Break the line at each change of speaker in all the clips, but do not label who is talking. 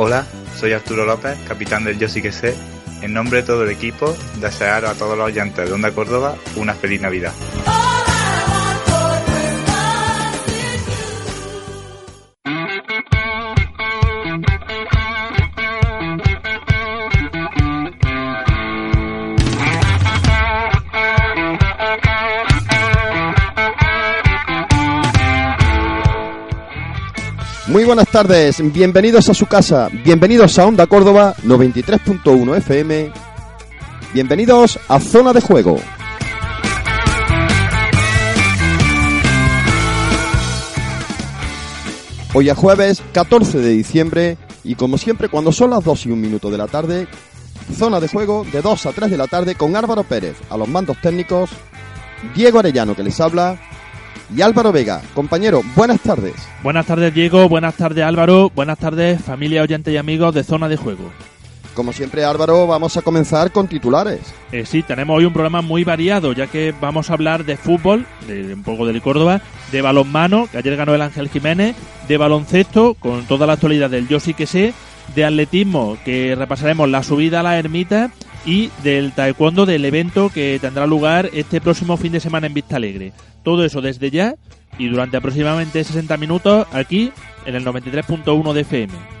Hola, soy Arturo López, capitán del Yo sí que sé. En nombre de todo el equipo, desear a todos los oyentes de Onda Córdoba una feliz Navidad.
Muy buenas tardes, bienvenidos a su casa, bienvenidos a Onda Córdoba 93.1 FM, bienvenidos a Zona de Juego. Hoy es jueves 14 de diciembre y como siempre cuando son las 2 y un minuto de la tarde, Zona de Juego de 2 a 3 de la tarde con Álvaro Pérez a los mandos técnicos, Diego Arellano que les habla y Álvaro Vega. Compañero, buenas tardes.
Buenas tardes Diego, buenas tardes Álvaro, buenas tardes familia, oyentes y amigos de Zona de Juego.
Como siempre Álvaro, vamos a comenzar con titulares.
Eh, sí, tenemos hoy un programa muy variado, ya que vamos a hablar de fútbol, de un poco del Córdoba, de balonmano, que ayer ganó el Ángel Jiménez, de baloncesto, con toda la actualidad del Yo sí que sé, de atletismo, que repasaremos la subida a la ermita, y del taekwondo del evento que tendrá lugar este próximo fin de semana en Vista Alegre. Todo eso desde ya y durante aproximadamente 60 minutos aquí en el 93.1 de FM.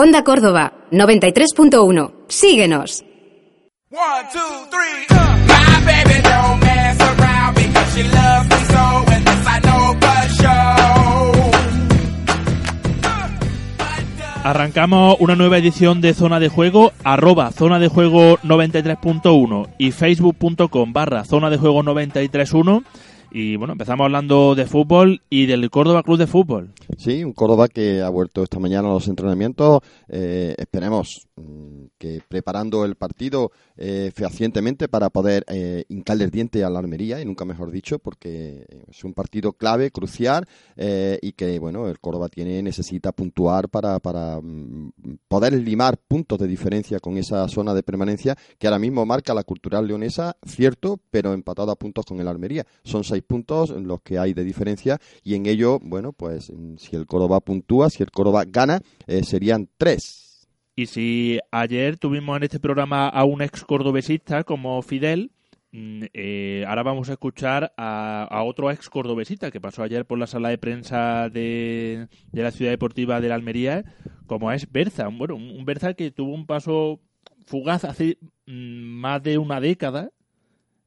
Onda Córdoba, 93.1. Síguenos.
One, two, three, uh. My baby don't mess around because she loves me so, and this I know for sure.
Arrancamos una nueva edición de Zona de Juego, arroba Zona de Juego 93.1 y facebook.com barra Zona de Juego 93.1. Y bueno, empezamos hablando de fútbol y del Córdoba Club de Fútbol.
Sí, un Córdoba que ha vuelto esta mañana a los entrenamientos. Eh, esperemos que preparando el partido eh, fehacientemente para poder eh, hincarle el diente a la armería, y nunca mejor dicho, porque es un partido clave, crucial, eh, y que bueno, el Córdoba tiene, necesita puntuar para, para mm, poder limar puntos de diferencia con esa zona de permanencia que ahora mismo marca la cultural leonesa, cierto, pero empatado a puntos con el Almería. Son seis puntos los que hay de diferencia, y en ello, bueno, pues mm, si el Córdoba puntúa, si el Córdoba gana, eh, serían tres.
Y si ayer tuvimos en este programa a un ex cordobesista como Fidel, mm, eh, ahora vamos a escuchar a, otro ex cordobesista que pasó ayer por la sala de prensa de, la ciudad deportiva de la Almería, como es Berza. Bueno, un, Berza que tuvo un paso fugaz hace mm, más de una década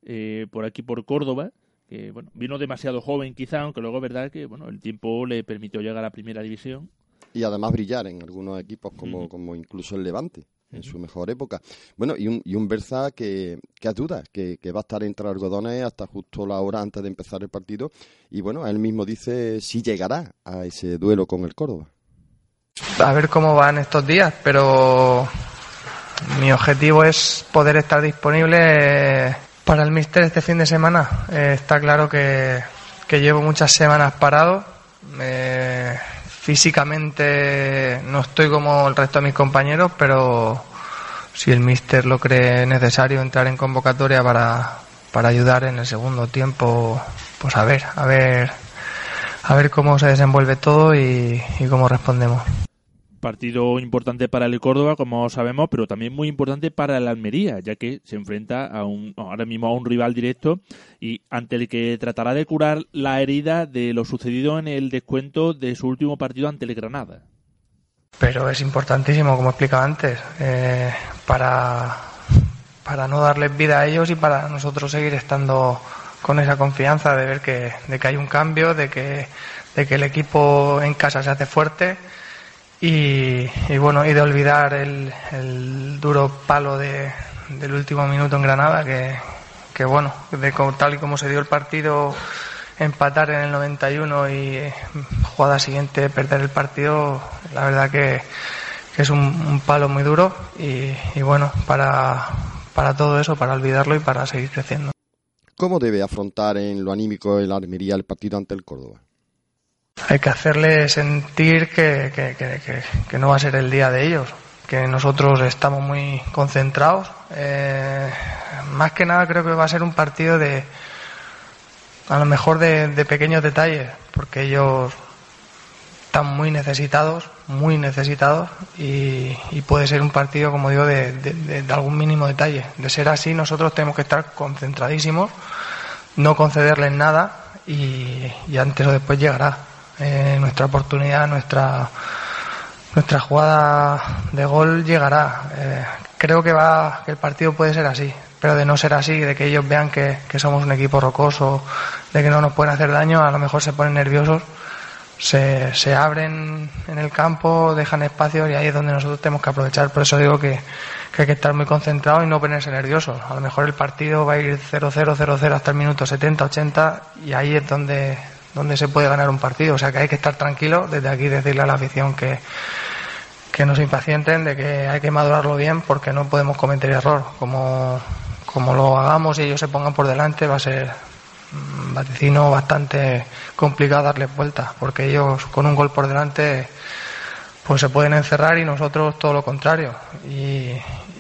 eh, por aquí por Córdoba que bueno vino demasiado joven quizá aunque luego verdad que bueno el tiempo le permitió llegar a la primera división
y además brillar en algunos equipos como, como incluso el Levante en su mejor época. Bueno, y un, y un Berza que, que a dudas, que, que va a estar entre algodones hasta justo la hora antes de empezar el partido. Y bueno, él mismo dice si llegará a ese duelo con el Córdoba.
A ver cómo van estos días, pero mi objetivo es poder estar disponible para el Mister este fin de semana. Eh, está claro que, que llevo muchas semanas parado. Eh, físicamente no estoy como el resto de mis compañeros, pero si el Mister lo cree necesario entrar en convocatoria para, para ayudar en el segundo tiempo, pues a ver, a ver, a ver cómo se desenvuelve todo y, y cómo respondemos.
Partido importante para el Córdoba, como sabemos, pero también muy importante para el Almería, ya que se enfrenta a un, ahora mismo a un rival directo y ante el que tratará de curar la herida de lo sucedido en el descuento de su último partido ante el Granada.
Pero es importantísimo, como explicaba antes, eh, para, para no darles vida a ellos y para nosotros seguir estando con esa confianza de ver que, de que hay un cambio, de que, de que el equipo en casa se hace fuerte y, bueno, y de olvidar el, el duro palo de, del último minuto en Granada, que, que bueno, de tal y como se dio el partido, empatar en el 91 y eh, jugada siguiente perder el partido, la verdad que, que es un, un palo muy duro y, y bueno, para, para todo eso, para olvidarlo y para seguir creciendo.
¿Cómo debe afrontar en lo anímico el Almería el partido ante el Córdoba?
Hay que hacerle sentir que, que- que- no va a ser el día de ellos, que nosotros estamos muy concentrados. Eh, más que nada creo que va a ser un partido de, a lo mejor de, pequeños detalles, porque ellos están muy necesitados, muy necesitados, y, puede ser un partido, como digo, de, de- algún mínimo detalle. De ser así, nosotros tenemos que estar concentradísimos, no concederles nada, y antes o después llegará eh, nuestra oportunidad, nuestra nuestra jugada de gol llegará. Eh, creo que va que el partido puede ser así, pero de no ser así, de que ellos vean que, que somos un equipo rocoso, de que no nos pueden hacer daño, a lo mejor se ponen nerviosos, se, se abren en el campo, dejan espacios y ahí es donde nosotros tenemos que aprovechar. Por eso digo que, que hay que estar muy concentrados y no ponerse nerviosos. A lo mejor el partido va a ir 0-0, 0-0 hasta el minuto 70, 80 y ahí es donde, donde se puede ganar un partido. O sea que hay que estar tranquilos. Desde aquí decirle a la afición que, que no se impacienten, de que hay que madurarlo bien porque no podemos cometer error. Como, como lo hagamos y ellos se pongan por delante va a ser vaticino bastante complicado darles vuelta porque ellos con un gol por delante pues se pueden encerrar y nosotros todo lo contrario y,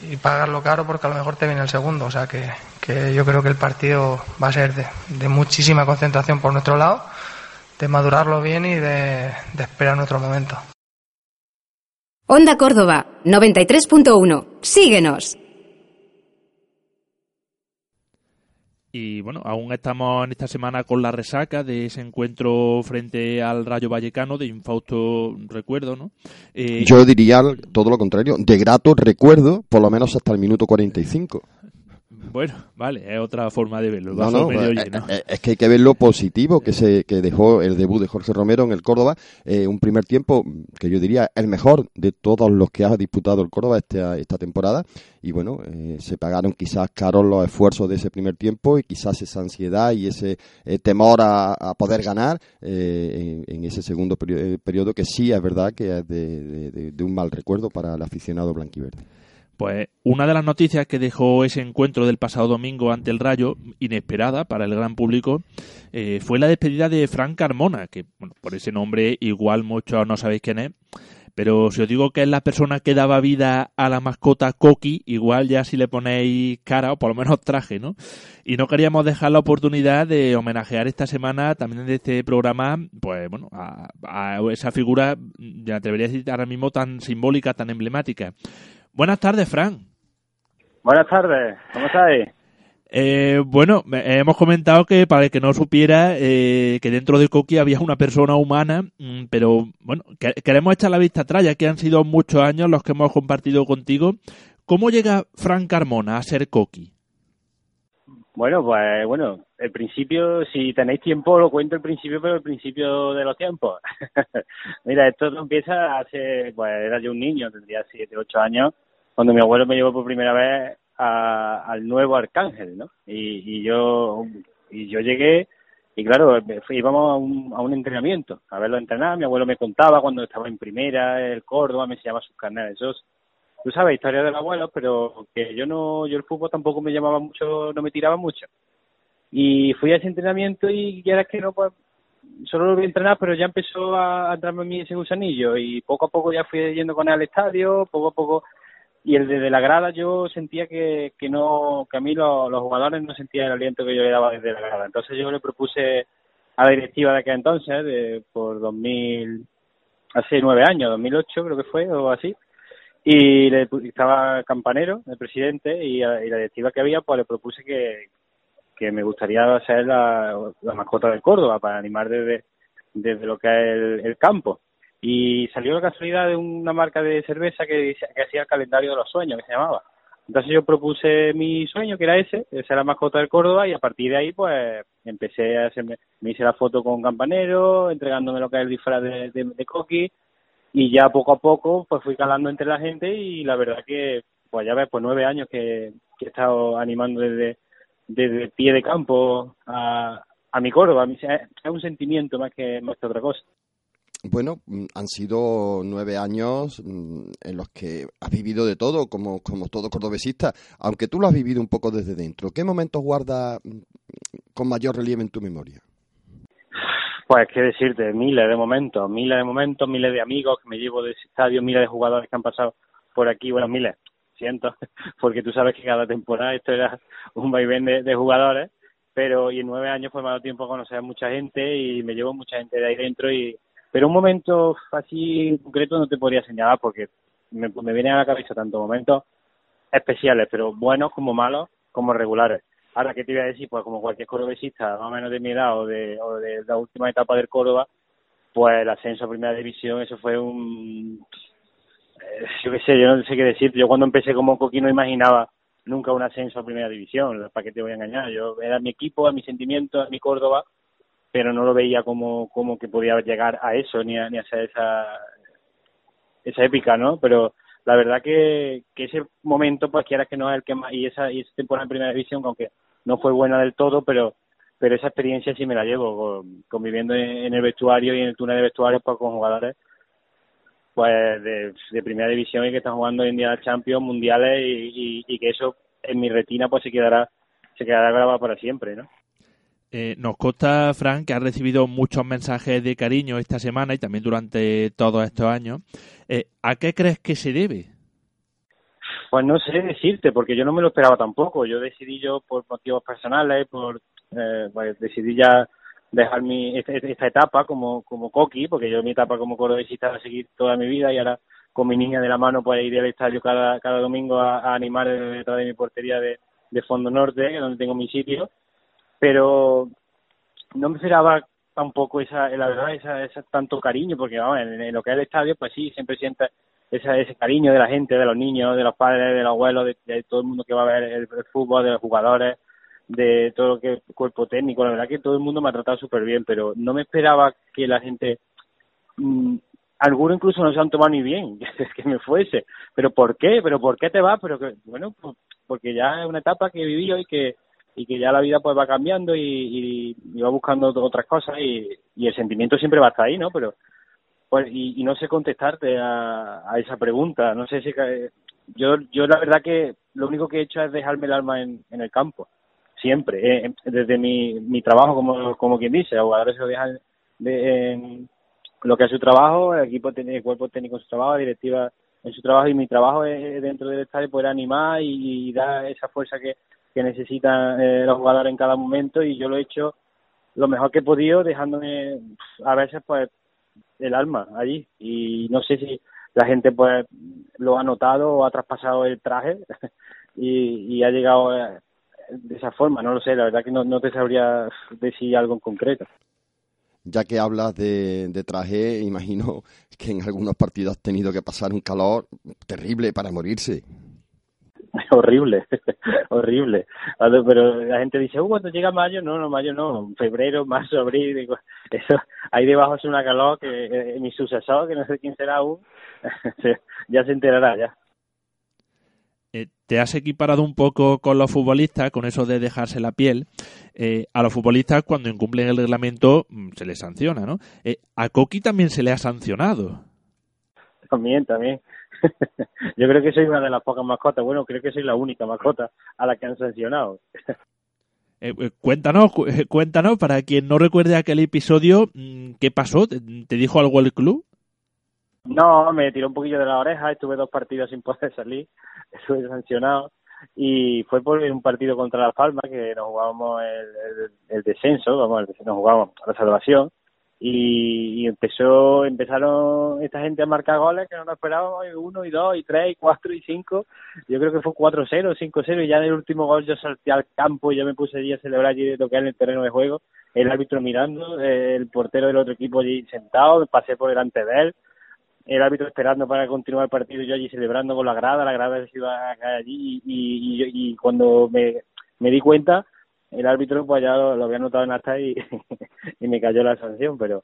y pagarlo caro porque a lo mejor te viene el segundo o sea que, que yo creo que el partido va a ser de muchísima concentración por nuestro lado de madurarlo bien y de, de esperar nuestro momento
Onda Córdoba 93.1. Síguenos.
Y bueno, aún estamos en esta semana con la resaca de ese encuentro frente al Rayo Vallecano de infausto recuerdo, ¿no? Eh,
Yo diría todo lo contrario, de grato recuerdo, por lo menos hasta el minuto 45.
Bueno, vale, es otra forma de verlo. el
No,
vaso
no,
medio
eh,
lleno.
eh, es que hay que ver lo positivo que se que dejó el debut de Jorge Romero en el Córdoba, eh, un primer tiempo que yo diría el mejor de todos los que ha disputado el Córdoba esta, esta temporada y bueno, eh, se pagaron quizás caros los esfuerzos de ese primer tiempo y quizás esa ansiedad y ese eh, temor a, a poder ganar eh, en, en ese segundo perio- eh, periodo que sí es verdad que es de, de- de- de un mal recuerdo para el aficionado blanquiverde.
Pues una de las noticias que dejó ese encuentro del pasado domingo ante el Rayo, inesperada para el gran público, eh, fue la despedida de Frank Carmona, que bueno, por ese nombre igual muchos no sabéis quién es, pero si os digo que es la persona que daba vida a la mascota Coqui, igual ya si le ponéis cara o por lo menos traje, ¿no? Y no queríamos dejar la oportunidad de homenajear esta semana también de este programa, pues bueno, a, a esa figura, ya atrevería a decir ahora mismo tan simbólica, tan emblemática. Buenas tardes, Fran.
Buenas tardes, ¿cómo estáis?
Eh, bueno, me- hemos comentado que para el que no supiera eh, que dentro de Coqui había una persona humana, mm, pero bueno, que- queremos echar la vista atrás, ya que han sido muchos años los que hemos compartido contigo. ¿Cómo llega Fran Carmona a ser Coqui?
Bueno, pues bueno, el principio, si tenéis tiempo, lo cuento el principio, pero el principio de los tiempos. Mira, esto empieza hace, pues era yo un niño, tendría 7, 8 años, cuando mi abuelo me llevó por primera vez a- al nuevo Arcángel, ¿no? Y, y yo y yo llegué y claro, íbamos a un, a un entrenamiento, a verlo entrenar, mi abuelo me contaba cuando estaba en primera, el Córdoba, me enseñaba sus carnales, esos tú sabes, historia del abuelo, pero que yo no, yo el fútbol tampoco me llamaba mucho, no me tiraba mucho. Y fui a ese entrenamiento y ya era que no, pues, solo lo vi entrenar, pero ya empezó a, a entrarme a mí ese gusanillo y poco a poco ya fui yendo con él al estadio, poco a poco, y el desde la grada yo sentía que, que no, que a mí lo- los jugadores no sentían el aliento que yo le daba desde la grada. Entonces yo le propuse a la directiva de aquel entonces, de, por 2000, hace nueve años, 2008 creo que fue, o así, y le, estaba Campanero, el presidente, y, a- y la directiva que había, pues le propuse que, que me gustaría ser la, mascota del Córdoba para animar desde, desde lo que es el, el campo. Y salió la casualidad de una marca de cerveza que hacía el calendario de los sueños, que se llamaba. Entonces yo propuse mi sueño, que era ese, ser la mascota del Córdoba, y a partir de ahí, pues, empecé a hacerme, me hice la foto con Campanero, entregándome lo que es el disfraz de, de, de Coqui, y ya poco a poco, pues fui calando entre la gente, y la verdad que, pues ya ves, pues nueve años que, he estado animando desde, desde el pie de campo a, a mi Córdoba. Es un sentimiento más que, más que otra cosa.
Bueno, mm, han sido nueve años mm, en los que has vivido de todo, como, como todo cordobesista, aunque tú lo has vivido un poco desde dentro. ¿Qué momentos guardas mm, con mayor relieve en tu memoria?
Pues qué decirte, miles de momentos, miles de momentos, miles de amigos que me llevo de ese estadio, miles de jugadores que han pasado por aquí, bueno, miles, siento, porque tú sabes que cada temporada esto era un vaivén de, de jugadores, pero y en nueve años pues me ha dado tiempo a conocer a mucha gente y me llevo mucha gente de ahí dentro y pero un momento así concreto no te podría señalar porque me, me vienen a la cabeza tanto momentos especiales, pero buenos como malos, como regulares. Ahora, ¿qué te iba a decir? Pues como cualquier cordobesista, más o menos de mi edad o de, o de la última etapa del Córdoba, pues el ascenso a Primera División, eso fue un... Eh, yo qué sé, yo no sé qué decir. Yo cuando empecé como Coqui no imaginaba nunca un ascenso a Primera División, ¿para qué te voy a engañar? Yo era mi equipo, a mi sentimiento, a mi Córdoba, pero no lo veía como, como que podía llegar a eso, ni a, ni a ser esa, esa épica, ¿no? Pero la verdad que, que ese momento, pues quieras que no es el que más, y esa, y esa temporada en primera división, aunque no fue buena del todo, pero pero esa experiencia sí me la llevo, conviviendo en, el vestuario y en el túnel de vestuario pues, con jugadores pues de, de primera división y que están jugando hoy en día Champions, mundiales y, que eso en mi retina pues se quedará se quedará grabado para siempre, ¿no?
Eh, nos consta, Frank, que ha recibido muchos mensajes de cariño esta semana y también durante todos estos años. Eh, ¿A qué crees que se debe?
Pues no sé decirte, porque yo no me lo esperaba tampoco. Yo decidí yo por motivos personales, por eh, pues decidí ya dejar mi esta, etapa como como coqui, porque yo mi etapa como cordobesista a seguir toda mi vida y ahora con mi niña de la mano pues ir al estadio cada cada domingo a, animar detrás de mi portería de, de Fondo Norte, donde tengo mi sitio pero no me esperaba tampoco esa, la verdad, esa, esa tanto cariño, porque vamos, en, lo que es el estadio, pues sí, siempre siente ese, ese cariño de la gente, de los niños, de los padres, de los abuelos, de, todo el mundo que va a ver el, fútbol, de los jugadores, de todo lo que es cuerpo técnico, la verdad que todo el mundo me ha tratado súper bien, pero no me esperaba que la gente, mmm, algunos incluso no se han tomado ni bien, que me fuese, pero ¿por qué? ¿Pero por qué te vas? Pero que, bueno, pues, porque ya es una etapa que he vivido y que y que ya la vida pues va cambiando y, y, va buscando otras cosas y, y, el sentimiento siempre va a estar ahí, ¿no? Pero pues y, y no sé contestarte a, a, esa pregunta, no sé si yo yo la verdad que lo único que he hecho es dejarme el alma en, el campo, siempre, eh, desde mi, mi trabajo como como quien dice, jugadores se lo dejan de, lo que es su trabajo, el equipo el cuerpo técnico en su trabajo, la directiva en su trabajo y mi trabajo es dentro del estadio poder animar y, y dar esa fuerza que que necesitan eh, los jugadores en cada momento y yo lo he hecho lo mejor que he podido dejándome a veces pues el alma allí y no sé si la gente pues lo ha notado o ha traspasado el traje y, y ha llegado eh, de esa forma, no lo sé, la verdad que no, no te sabría decir algo en concreto.
Ya que hablas de, de traje, imagino que en algunos partidos has tenido que pasar un calor terrible para morirse.
horrible, horrible. Pero la gente dice, uh, cuando llega mayo, no, no, mayo no, febrero, marzo, abril, digo, eso, ahí debajo es una calor que eh, mi sucesor, que no sé quién será aún, ya se enterará ya.
Eh, te has equiparado un poco con los futbolistas, con eso de dejarse la piel. Eh, a los futbolistas, cuando incumplen el reglamento, mm, se les sanciona, ¿no? Eh, a Coqui también se le ha sancionado.
También, también. Yo creo que soy una de las pocas mascotas, bueno, creo que soy la única mascota a la que han sancionado.
Eh, eh cuéntanos, eh, cuéntanos, para quien no recuerde aquel episodio, mm, ¿qué pasó? ¿Te, dijo algo el club?
No, me tiró un poquillo de la oreja, estuve dos partidos sin poder salir, estuve sancionado y fue por un partido contra Las Palmas que nos jugábamos el, el, el descenso, vamos, nos jugábamos la salvación y, y, empezó empezaron esta gente a marcar goles que no nos esperábamos y uno y dos y tres y cuatro y cinco. Yo creo que fue cuatro cero cinco cero y ya en el último gol yo salté al campo y yo me puse allí a celebrar lo que en el terreno de juego. El árbitro mirando el portero del otro equipo allí sentado pasé por delante de él. El árbitro esperando para continuar el partido, yo allí celebrando con la grada, la grada se iba a caer allí y, y, y cuando me, me di cuenta, el árbitro pues ya lo, lo había notado en acta y, y me cayó la sanción, pero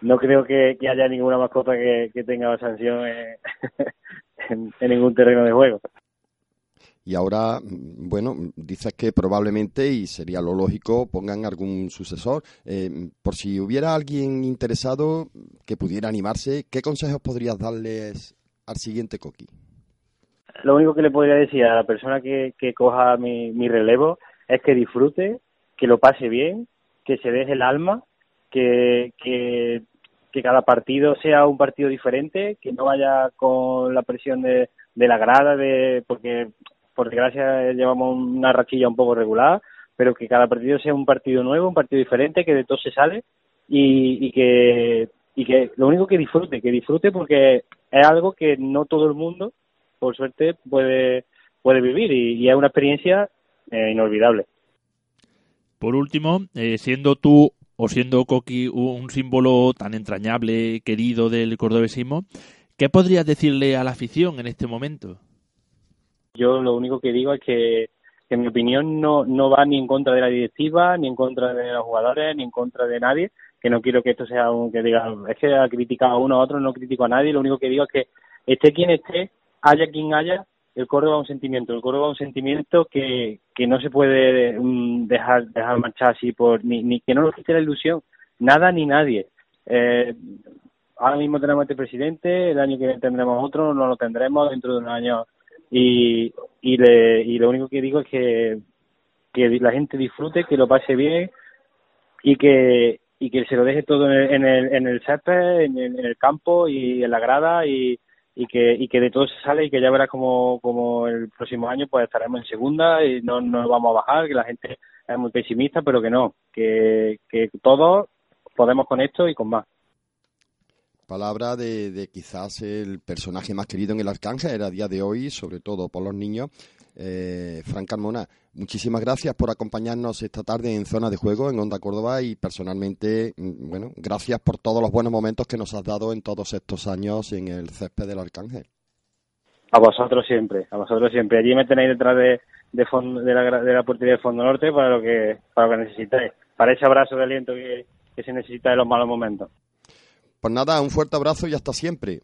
no creo que, que haya ninguna mascota que, que tenga sanción en, en, en ningún terreno de juego.
Y ahora, mm, bueno, dices que probablemente, y sería lo lógico, pongan algún sucesor. Eh, por si hubiera alguien interesado que pudiera animarse, ¿qué consejos podrías darles al siguiente Coqui?
Lo único que le podría decir a la persona que, que coja mi, mi relevo es que disfrute, que lo pase bien, que se deje el alma, que, que, cada partido sea un partido diferente, que no vaya con la presión de, de la grada, de porque por desgracia llevamos una rachilla un poco regular, pero que cada partido sea un partido nuevo, un partido diferente, que de todo se sale y, y que y que lo único que disfrute, que disfrute porque es algo que no todo el mundo, por suerte, puede puede vivir y, y es una experiencia eh, inolvidable.
Por último, eh, siendo tú o siendo Coqui un símbolo tan entrañable, querido del cordobesismo, ¿qué podrías decirle a la afición en este momento?
Yo lo único que digo es que, que en mi opinión no, no va ni en contra de la directiva, ni en contra de los jugadores, ni en contra de nadie, que no quiero que esto sea un que diga, es que ha criticado a uno a otro, no critico a nadie, lo único que digo es que esté quien esté, haya quien haya, el Córdoba es un sentimiento, el Córdoba es un sentimiento que, que no se puede um, dejar dejar marchar así por ni, ni que no nos quite la ilusión, nada ni nadie. Eh, ahora mismo tenemos este presidente, el año que viene tendremos otro, no lo tendremos dentro de un año y y, le, y lo único que digo es que que la gente disfrute, que lo pase bien y que y que se lo deje todo en el en el, en el césped, en el, en el campo y en la grada y, y que y que de todo se sale y que ya verás como, como el próximo año pues estaremos en segunda y no nos vamos a bajar, que la gente es muy pesimista, pero que no, que, que todos podemos con esto y con más.
Palabra de, quizás el personaje más querido en el Arcángel a día de hoy, sobre todo por los niños, eh, Fran Carmona. Muchísimas gracias por acompañarnos esta tarde en Zona de Juego en Onda Córdoba y personalmente, mm, bueno, gracias por todos los buenos momentos que nos has dado en todos estos años en el césped del Arcángel.
A vosotros siempre, a vosotros siempre. Allí me tenéis detrás de, fondo, de, la, de del Fondo Norte para lo que para lo que necesitéis, para ese abrazo de aliento que, que se necesita en los malos momentos.
Pues nada, un fuerte abrazo y hasta siempre.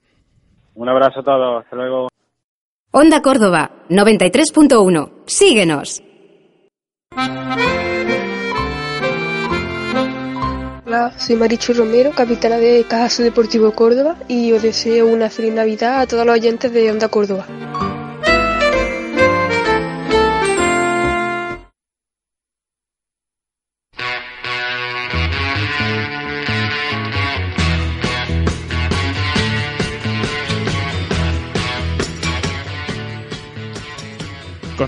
Un abrazo a todos, hasta luego.
Onda Córdoba 93.1. Síguenos.
Hola, soy Marichu Romero, capitana de Cajaso Deportivo Córdoba y os deseo una feliz Navidad a todos los oyentes de Onda Córdoba.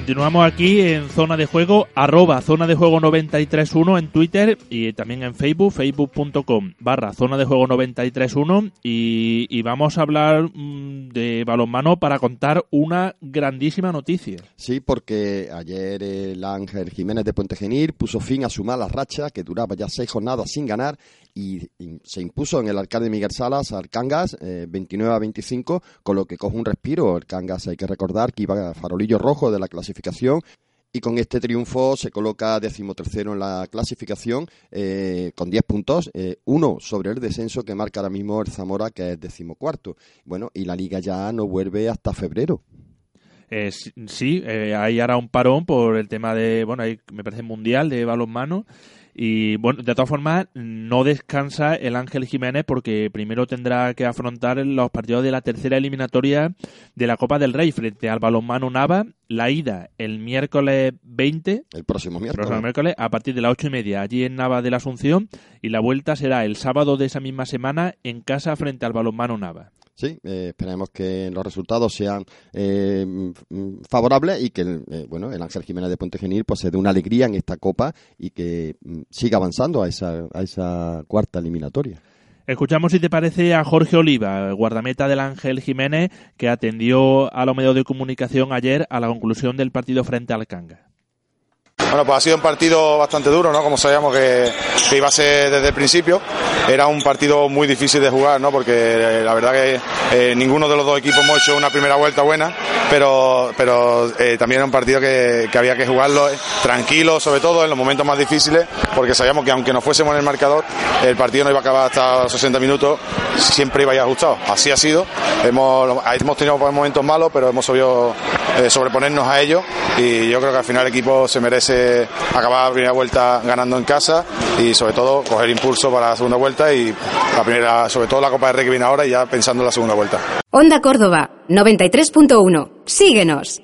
Continuamos aquí en Zona de Juego, arroba Zona de Juego 931 en Twitter y también en Facebook, facebook.com barra Zona de Juego 931 y, y vamos a hablar mm, de balonmano para contar una grandísima noticia.
Sí, porque ayer el Ángel Jiménez de Puente Genil puso fin a su mala racha que duraba ya seis jornadas sin ganar y, se impuso en el alcalde Miguel Salas al Cangas eh, 29 a 25, con lo que coge un respiro. El Cangas hay que recordar que iba a farolillo rojo de la clasificación y con este triunfo se coloca decimotercero en la clasificación eh, con 10 puntos, eh, uno sobre el descenso que marca ahora mismo el Zamora que es decimocuarto. Bueno, y la liga ya no vuelve hasta febrero.
Eh, sí, sí, eh, hay ahora un parón por el tema de, bueno, hay, me parece mundial de balonmano. Y bueno, de todas formas, no descansa el Ángel Jiménez porque primero tendrá que afrontar los partidos de la tercera eliminatoria de la Copa del Rey frente al balonmano Nava. La ida el miércoles 20,
El próximo
el
miércoles.
próximo miércoles, a partir de las ocho y media, allí en Nava de la Asunción. Y la vuelta será el sábado de esa misma semana en casa frente al balonmano Nava.
Sí, eh, esperemos que los resultados sean eh, mm, favorables y que el, eh, bueno el Ángel Jiménez de Puente Genil pues se dé una alegría en esta copa y que mm, siga avanzando a esa, a esa cuarta eliminatoria.
Escuchamos, si te parece, a Jorge Oliva, guardameta del Ángel Jiménez, que atendió a los medios de comunicación ayer a la conclusión del partido frente al Canga.
Bueno, pues ha sido un partido bastante duro, ¿no? Como sabíamos que, iba a ser desde el principio. Era un partido muy difícil de jugar, ¿no? Porque eh, la verdad que eh, ninguno de los dos equipos hemos hecho una primera vuelta buena, pero, pero eh, también era un partido que, había que jugarlo tranquilo, sobre todo en los momentos más difíciles, porque sabíamos que aunque no fuésemos en el marcador, el partido no iba a acabar hasta los 60 minutos, siempre iba a ir ajustado. Así ha sido. Hemos, hemos tenido momentos malos, pero hemos sabido sobreponernos a ellos y yo creo que al final el equipo se merece acabar la primera vuelta ganando en casa y sobre todo coger impulso para la segunda vuelta y la primera, sobre todo la Copa de Rey que viene ahora y ya pensando en la segunda vuelta.
Onda Córdoba 93.1. Síguenos.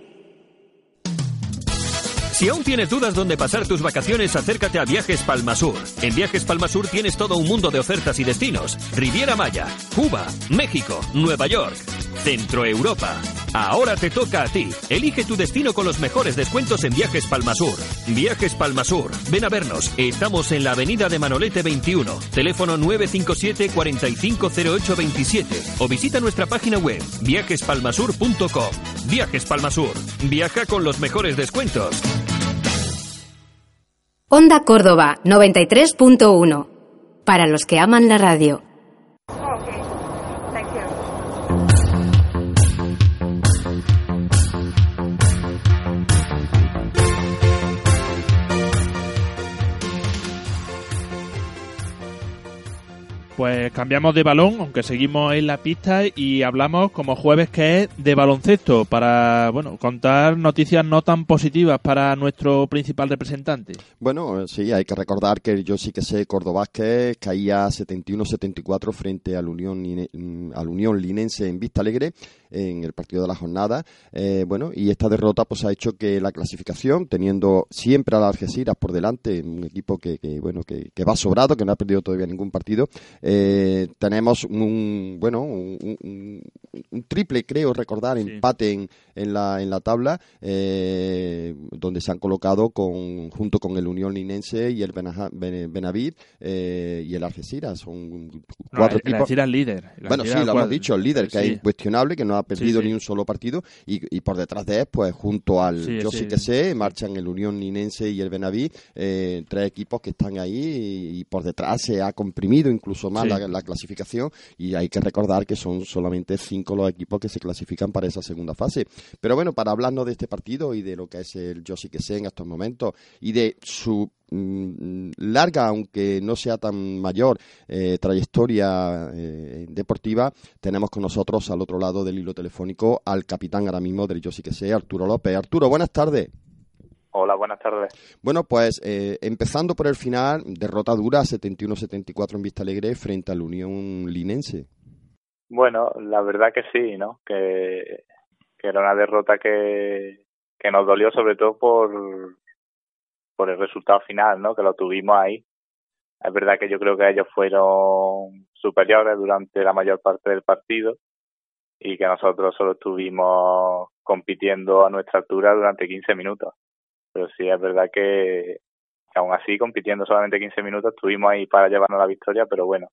Si aún tienes dudas dónde pasar tus vacaciones, acércate a Viajes Palmasur. En Viajes Palmasur tienes todo un mundo de ofertas y destinos. Riviera Maya, Cuba, México, Nueva York, Centro Europa. Ahora te toca a ti. Elige tu destino con los mejores descuentos en Viajes Palmasur. Viajes Palmasur. Ven a vernos. Estamos en la avenida de Manolete 21. Teléfono 957 450827 o visita nuestra página web viajespalmasur.com. Viajes Palmasur. Viaja con los mejores descuentos.
Onda Córdoba 93.1. Para los que aman la radio.
Pues cambiamos de balón, aunque seguimos en la pista y hablamos como jueves que es de baloncesto para, bueno, contar noticias no tan positivas para nuestro principal representante.
Bueno, sí, hay que recordar que yo sí que sé Córdoba Vázquez caía 71-74 frente al Unión, mm, al Unión Linense en Vista Alegre en el partido de la jornada. Eh, bueno, y esta derrota pues ha hecho que la clasificación, teniendo siempre a la Algeciras por delante, un equipo que, que, bueno que, que va sobrado, que no ha perdido todavía ningún partido, eh, tenemos un bueno un, un- un triple creo recordar empate en, en la en la tabla eh, donde se han colocado con junto con el Unión Linense y el Benaja- Ben- Benavid y el Algeciras son cuatro
el
equipos
Algeciras líder, el
bueno sí lo hemos dicho el líder que
Sí.
es incuestionable que no ha perdido
Sí, sí.
ni un solo partido y, y por detrás de él pues junto al
Sí,
yo
sí.
que sé marchan el Unión Linense y el Benaví eh, tres equipos que están ahí y, y por detrás se ha comprimido incluso más la, la clasificación y hay que recordar que son solamente cinco los equipos que se clasifican para esa segunda fase pero bueno para hablarnos de este partido y de lo que es el yo sí que sé en estos momentos y de su larga, aunque no sea tan mayor, eh, trayectoria eh, deportiva, tenemos con nosotros al otro lado del hilo telefónico al capitán ahora mismo del Yo sí que sé, Arturo López. Arturo, buenas tardes.
Hola, buenas tardes.
Bueno, pues eh, empezando por el final, derrota dura 71-74 en Vista Alegre frente al Unión Linense.
Bueno, la verdad que sí, ¿no? Que, que era una derrota que, que nos dolió sobre todo por, por el resultado final, ¿no? Que lo tuvimos ahí. Es verdad que yo creo que ellos fueron superiores durante la mayor parte del partido y que nosotros solo estuvimos compitiendo a nuestra altura durante 15 minutos. Pero sí es verdad que, que aún así, compitiendo solamente 15 minutos, estuvimos ahí para llevarnos la victoria, pero bueno,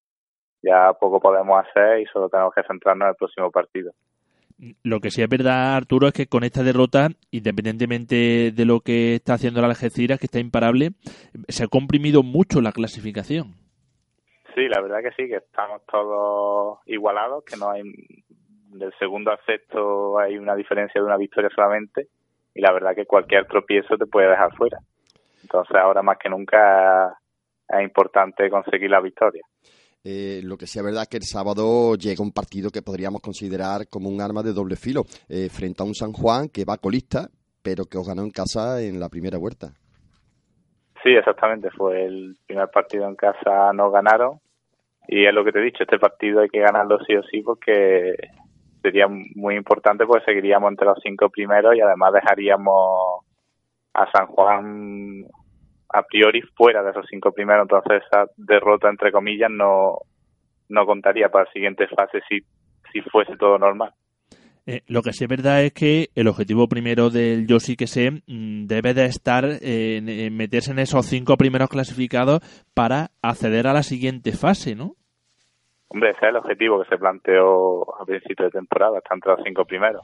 ya poco podemos hacer y solo tenemos que centrarnos en el próximo partido.
Lo que sí es verdad, Arturo, es que con esta derrota, independientemente de lo que está haciendo la Algeciras, que está imparable, se ha comprimido mucho la clasificación.
Sí, la verdad que sí, que estamos todos igualados, que no hay del segundo al sexto hay una diferencia de una victoria solamente y la verdad que cualquier tropiezo te puede dejar fuera. Entonces ahora más que nunca es importante conseguir la victoria.
Eh, lo que sí es verdad que el sábado llega un partido que podríamos considerar como un arma de doble filo eh, frente a un San Juan que va colista, pero que os ganó en casa en la primera vuelta.
Sí, exactamente, fue el primer partido en casa, nos ganaron y es lo que te he dicho, este partido hay que ganarlo sí o sí porque sería muy importante porque seguiríamos entre los cinco primeros y además dejaríamos a San Juan a priori fuera de esos cinco primeros, entonces esa derrota entre comillas no no contaría para la siguiente fase si si fuese todo normal.
Eh, lo que sí es verdad es que el objetivo primero del Yo sí que sé mm, debe de estar en, en meterse en esos cinco primeros clasificados para acceder a la siguiente fase, ¿no?
Hombre, ese es el objetivo que se planteó a principio de temporada, estar entre los cinco primeros.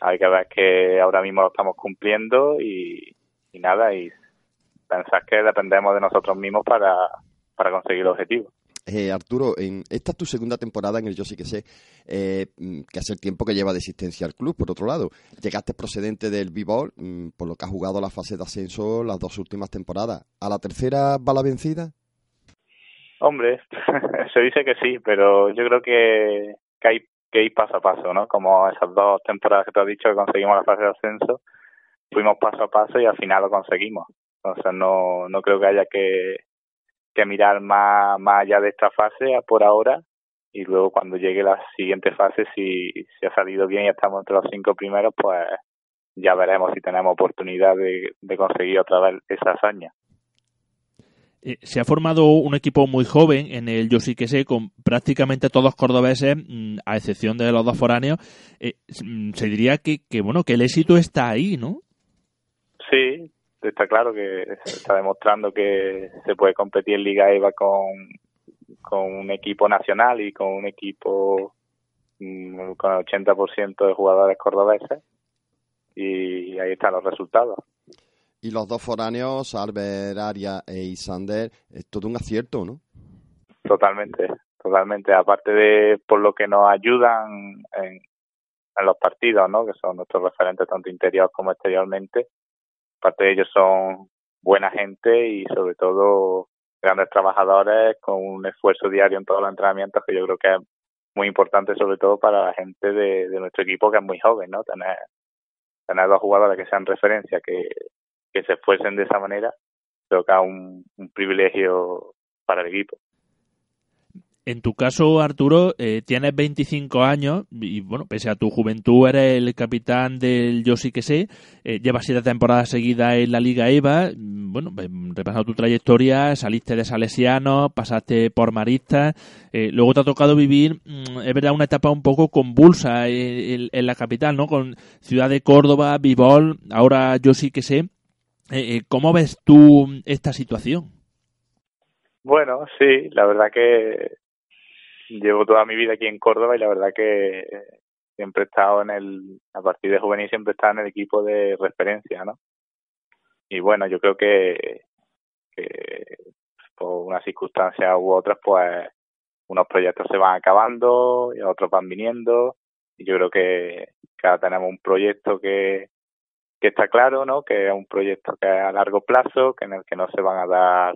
Hay que ver que ahora mismo lo estamos cumpliendo y, y nada, y pensar que dependemos de nosotros mismos para, para conseguir el objetivo.
Eh, Arturo, en, esta es tu segunda temporada en el Yo sí que sé, eh, mm, que es el tiempo que lleva de existencia al club, por otro lado. Llegaste procedente del b mm, por lo que has jugado la fase de ascenso las dos últimas temporadas. ¿A la tercera va la vencida?
Hombre, se dice que sí, pero yo creo que, que hay que ir paso a paso, ¿no? Como esas dos temporadas que te has dicho que conseguimos la fase de ascenso, fuimos paso a paso y al final lo conseguimos. Entonces no, no creo que haya que, que mirar más, más allá de esta fase por ahora y luego cuando llegue la siguiente fase, si, si ha salido bien y estamos entre los cinco primeros, pues ya veremos si tenemos oportunidad de, de conseguir otra vez esa hazaña.
Eh, se ha formado un equipo muy joven en el Yo sí que sé, con prácticamente todos cordobeses, mm, a excepción de los dos foráneos. Eh, mm, se diría que, que, bueno, que el éxito está ahí, ¿no?
Sí, está claro que se está demostrando que se puede competir en Liga EVA con, con un equipo nacional y con un equipo mm, con el 80% de jugadores cordobeses y ahí están los resultados.
Y los dos foráneos, Albert, Aria e Isander, es todo un acierto, ¿no?
Totalmente, totalmente. Aparte de por lo que nos ayudan en, en los partidos, ¿no? Que son nuestros referentes tanto interior como exteriormente. Aparte de ellos son buena gente y sobre todo grandes trabajadores con un esfuerzo diario en todos los entrenamientos que yo creo que es muy importante sobre todo para la gente de, nuestro equipo que es muy joven, ¿no? Tener, tener dos jugadores que sean referencia, que, que se esfuercen de esa manera, creo un privilegio para el equipo.
En tu caso, Arturo, eh, tienes 25 años y, bueno, pese a tu juventud, eres el capitán del Yo sí que sé. Eh, llevas siete temporadas seguidas en la Liga EVA. Bueno, pues, repasando tu trayectoria, saliste de Salesiano, pasaste por Maristas. Eh, luego te ha tocado vivir, mm, es verdad, una etapa un poco convulsa en, en, la capital, ¿no? Con Ciudad de Córdoba, Vivol, ahora Yo sí que sé. Eh, eh, ¿Cómo ves tú esta situación?
Bueno, sí, la verdad que llevo toda mi vida aquí en Córdoba y la verdad que siempre he estado en el, a partir de juvenil siempre he estado en el equipo de referencia, ¿no? Y bueno, yo creo que, que por una circunstancia u otras, pues unos proyectos se van acabando y otros van viniendo y yo creo que, ahora tenemos un proyecto que, que está claro, ¿no? Que es un proyecto que es a largo plazo, que en el que no se van a dar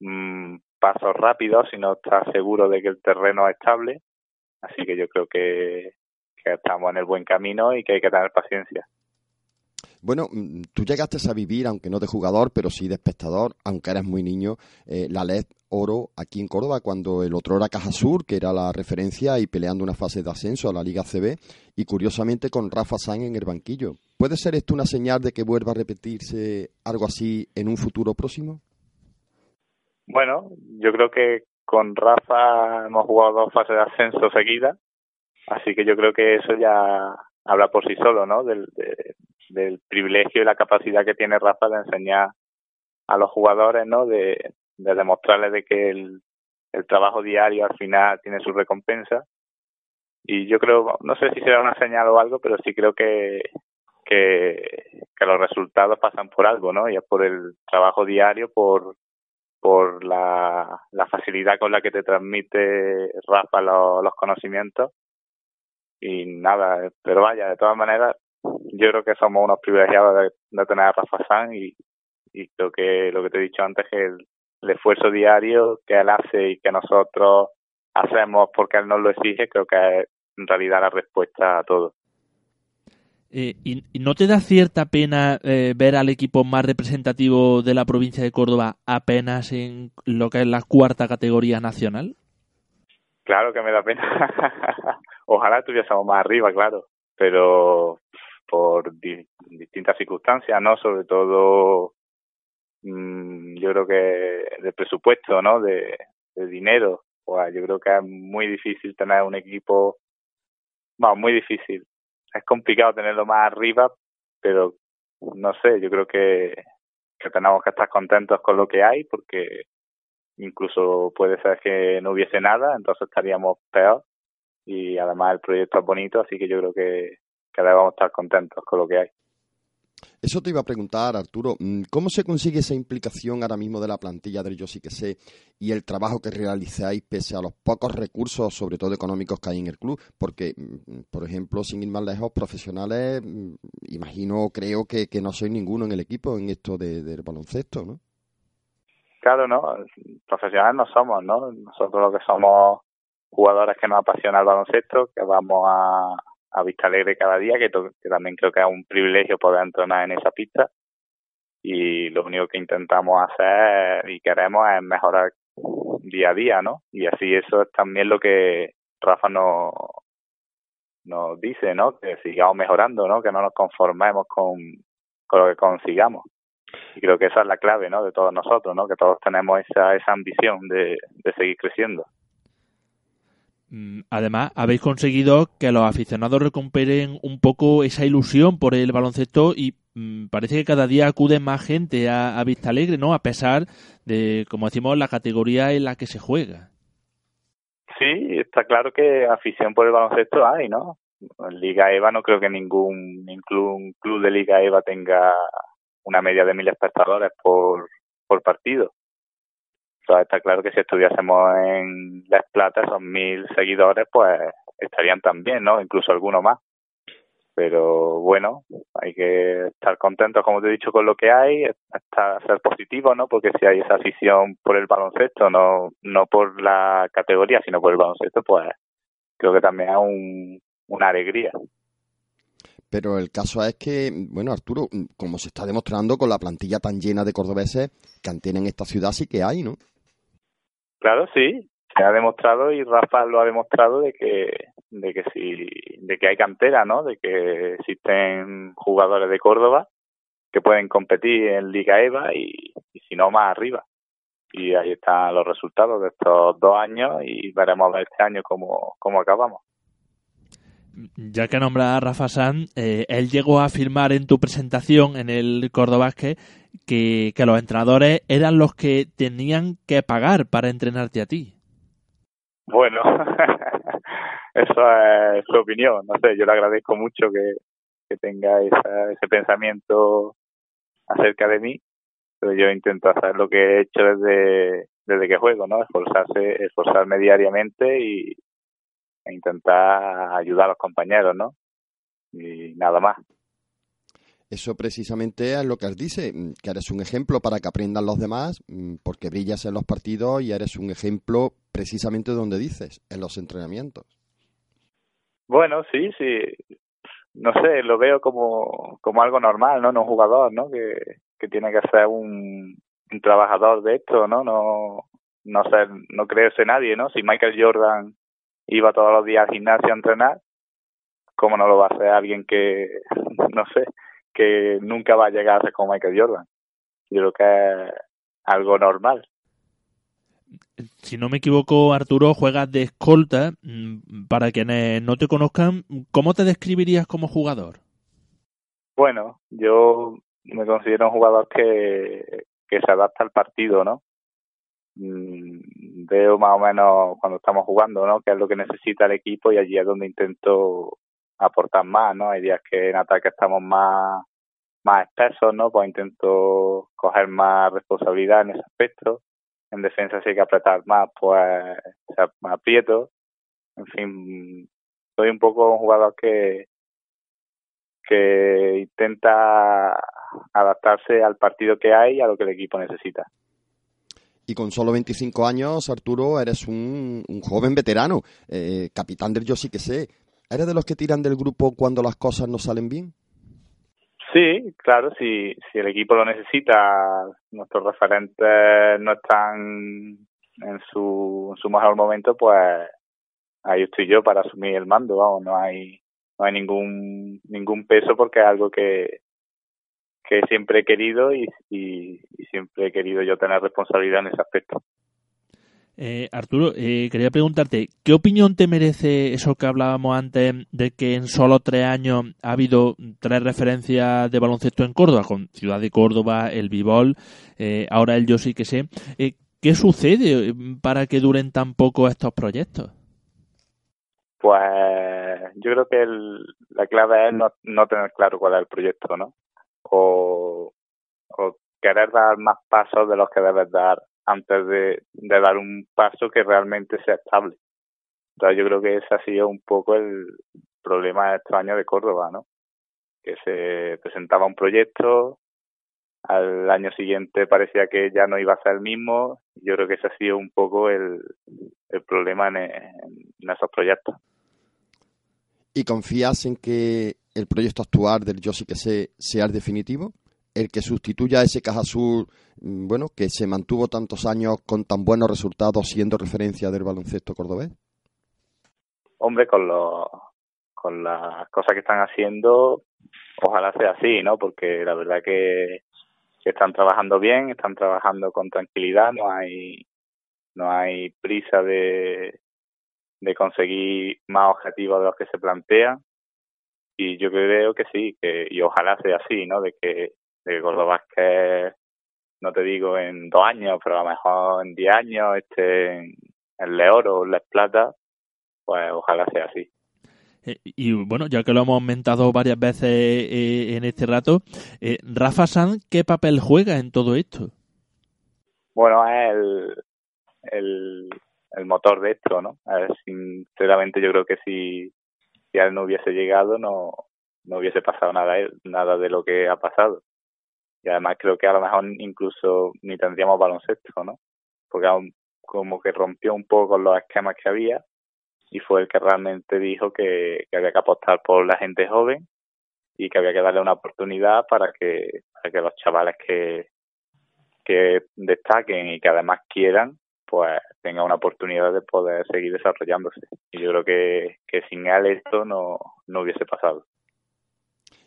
mmm, pasos rápidos, sino está seguro de que el terreno es estable. Así que yo creo que, estamos en el buen camino y que hay que tener paciencia.
Bueno, mm, tú llegaste a vivir, aunque no de jugador, pero sí de espectador, aunque eres muy niño, eh, la LED Oro aquí en Córdoba, cuando el otro era Caja Sur, que era la referencia, y peleando una fase de ascenso a la Liga CB, y curiosamente con Rafa San en el banquillo. ¿Puede ser esto una señal de que vuelva a repetirse algo así en un futuro próximo?
Bueno, yo creo que con Rafa hemos jugado dos fases de ascenso seguidas, así que yo creo que eso ya habla por sí solo, ¿no? Del, de, del privilegio y la capacidad que tiene Rafa de enseñar a los jugadores, ¿no? De, de demostrarles de que el, el trabajo diario al final tiene su recompensa. Y yo creo, no sé si será una señal o algo, pero sí creo que, que, que los resultados pasan por algo, ¿no? Y es por el trabajo diario, por, por la, la facilidad con la que te transmite Rafa los, los conocimientos. Y nada, pero vaya, de todas maneras, yo creo que somos unos privilegiados de, de tener a Rafa San y, y creo que lo que te he dicho antes es el, el esfuerzo diario que él hace y que nosotros hacemos porque él nos lo exige, creo que es en realidad la respuesta a todo.
Eh, y, no te da cierta pena eh, ver al equipo más representativo de la provincia de Córdoba apenas en lo que es la cuarta categoría nacional?
Claro que me da pena. Ojalá estuviésemos más arriba, claro, pero por di distintas circunstancias, ¿no? Sobre todo, mmm, yo creo que de presupuesto, ¿no? De, dinero. Pues yo creo que es muy difícil tener un equipo, bueno, muy difícil. Es complicado tenerlo más arriba, pero no sé, yo creo que, que tenemos que estar contentos con lo que hay, porque incluso puede ser que no hubiese nada, entonces estaríamos peor. Y además el proyecto es bonito, así que yo creo que, que debemos estar contentos con lo que hay.
Eso te iba a preguntar, Arturo. mm, ¿Cómo se consigue esa implicación ahora mismo de la plantilla del Yo sí que sé y el trabajo que realizáis pese a los pocos recursos, sobre todo económicos, que hay en el club? Porque, mm, por ejemplo, sin ir más lejos, profesionales, mm, imagino, creo que, no sois ninguno en el equipo en esto de- del baloncesto, ¿no?
Claro, ¿no? Profesionales no somos, ¿no? Nosotros lo que somos jugadores que nos apasiona el baloncesto, que vamos a, a Vista Alegre cada día, que, también creo que es un privilegio poder entrenar en esa pista. Y lo único que intentamos hacer y queremos es mejorar día a día, ¿no? Y así eso es también lo que Rafa nos, nos dice, ¿no? Que sigamos mejorando, ¿no? Que no nos conformemos con, con lo que consigamos. Y creo que esa es la clave, ¿no? De todos nosotros, ¿no? Que todos tenemos esa, esa ambición de, de seguir creciendo.
Mm, Además, habéis conseguido que los aficionados recuperen un poco esa ilusión por el baloncesto y mm, parece que cada día acude más gente a, Vista Alegre, ¿no? A pesar de, como decimos, la categoría en la que se juega.
Sí, está claro que afición por el baloncesto hay, ¿no? En Liga EVA no creo que ningún, club de Liga EVA tenga una media de mil espectadores por partido. Está claro que si estuviésemos en Las Plata, esos mil seguidores, pues estarían también, ¿no? Incluso algunos más. Pero bueno, hay que estar contentos, como te he dicho, con lo que hay, estar, ser positivos, ¿no? Porque si hay esa afición por el baloncesto, no, no por la categoría, sino por el baloncesto, pues creo que también es un, una alegría.
Pero el caso es que, bueno, Arturo, como se está demostrando con la plantilla tan llena de cordobeses, cantera en esta ciudad sí que hay, ¿no?
Claro, sí, se ha demostrado y Rafa lo ha demostrado de que de que sí, de que hay cantera, ¿no? De que existen jugadores de Córdoba que pueden competir en Liga EVA y, y si no más arriba. Y ahí están los resultados de estos dos años y veremos a ver este año cómo, cómo acabamos.
Ya que nombra a Rafa Sanz, eh, él llegó a afirmar en tu presentación en el Córdoba Basket que, que los entrenadores eran los que tenían que pagar para entrenarte a ti.
Bueno, eso es su opinión. No sé, yo le agradezco mucho que, que tenga esa, ese pensamiento acerca de mí, pero yo intento hacer lo que he hecho desde, desde que juego, ¿no? Esforzarse, esforzarme diariamente y e intentar ayudar a los compañeros, ¿no? Y nada más.
Eso precisamente es lo que os dice, mm, que eres un ejemplo para que aprendan los demás, mm, porque brillas en los partidos y eres un ejemplo precisamente donde dices, en los entrenamientos.
Bueno, sí, sí. No sé, lo veo como, como algo normal, ¿no? No un jugador, ¿no? Que, que tiene que ser un, un trabajador de esto, ¿no? No, no ser, no creerse nadie, ¿no? Si Michael Jordan iba todos los días al gimnasio a entrenar, ¿cómo no lo va a hacer alguien que, no sé, que nunca va a llegar a ser como Michael Jordan? Yo creo que es algo normal.
Si no me equivoco, Arturo, juegas de escolta. Mm, Para quienes no te conozcan, ¿cómo te describirías como jugador?
Bueno, yo me considero un jugador que, que se adapta al partido, ¿no? Mm, Veo más o menos cuando estamos jugando, ¿no? Qué es lo que necesita el equipo y allí es donde intento aportar más, ¿no? Hay días que en ataque estamos más, más espesos, ¿no? Pues intento coger más responsabilidad en ese aspecto. En defensa si hay que apretar más, pues se me aprieto. En fin, soy un poco un jugador que, que intenta adaptarse al partido que hay y a lo que el equipo necesita.
Y con solo 25 años, Arturo, eres un, un joven veterano, eh, capitán del Yo sí que sé. ¿Eres de los que tiran del grupo cuando las cosas no salen bien?
Sí, claro, si, si el equipo lo necesita, nuestros referentes no están en su, en su mejor momento, pues ahí estoy yo para asumir el mando, vamos, no hay no hay ningún ningún peso porque es algo que que siempre he querido y, y, y siempre he querido yo tener responsabilidad en ese aspecto.
Eh, Arturo, eh, quería preguntarte, ¿qué opinión te merece eso que hablábamos antes de que en solo tres años ha habido tres referencias de baloncesto en Córdoba, con Ciudad de Córdoba, el Bibol, eh, ahora el Yo sí que sé? Eh, ¿Qué sucede para que duren tan poco estos proyectos?
Pues yo creo que el, la clave es no, no tener claro cuál es el proyecto, ¿no? o querer dar más pasos de los que debes dar antes de, dar un paso que realmente sea estable. Entonces yo creo que ese ha sido un poco el problema extraño de Córdoba, ¿no? Que se presentaba un proyecto, al año siguiente parecía que ya no iba a ser el mismo. Yo creo que ese ha sido un poco el, problema en, en esos proyectos.
¿Y confías en que el proyecto actual del Yo sí que sé sea el definitivo? ¿El que sustituya a ese Caja Azul, mm, bueno, que se mantuvo tantos años con tan buenos resultados siendo referencia del baloncesto cordobés?
Hombre, con, los, con las cosas que están haciendo, ojalá sea así, ¿no? Porque la verdad que, que están trabajando bien, están trabajando con tranquilidad, no hay no hay prisa de, de conseguir más objetivos de los que se plantean y yo creo que sí que y ojalá sea así no de que de que Córdoba que no te digo en dos años pero a lo mejor en diez años esté en Leoro o en Les Plata pues ojalá sea así.
Eh, y bueno, ya que lo hemos aumentado varias veces eh, en este rato, eh, Rafa Sanz, ¿qué papel juega en todo esto?
bueno es el el, el motor de esto no ver, sinceramente yo creo que si si él no hubiese llegado no no hubiese pasado nada nada de lo que ha pasado y además creo que a lo mejor incluso ni tendríamos baloncesto no porque aún como que rompió un poco los esquemas que había y fue el que realmente dijo que, que había que apostar por la gente joven y que había que darle una oportunidad para que para que los chavales que que destaquen y que además quieran pues tengan una oportunidad de poder seguir desarrollándose. Y yo creo que, que sin él esto no, no hubiese pasado.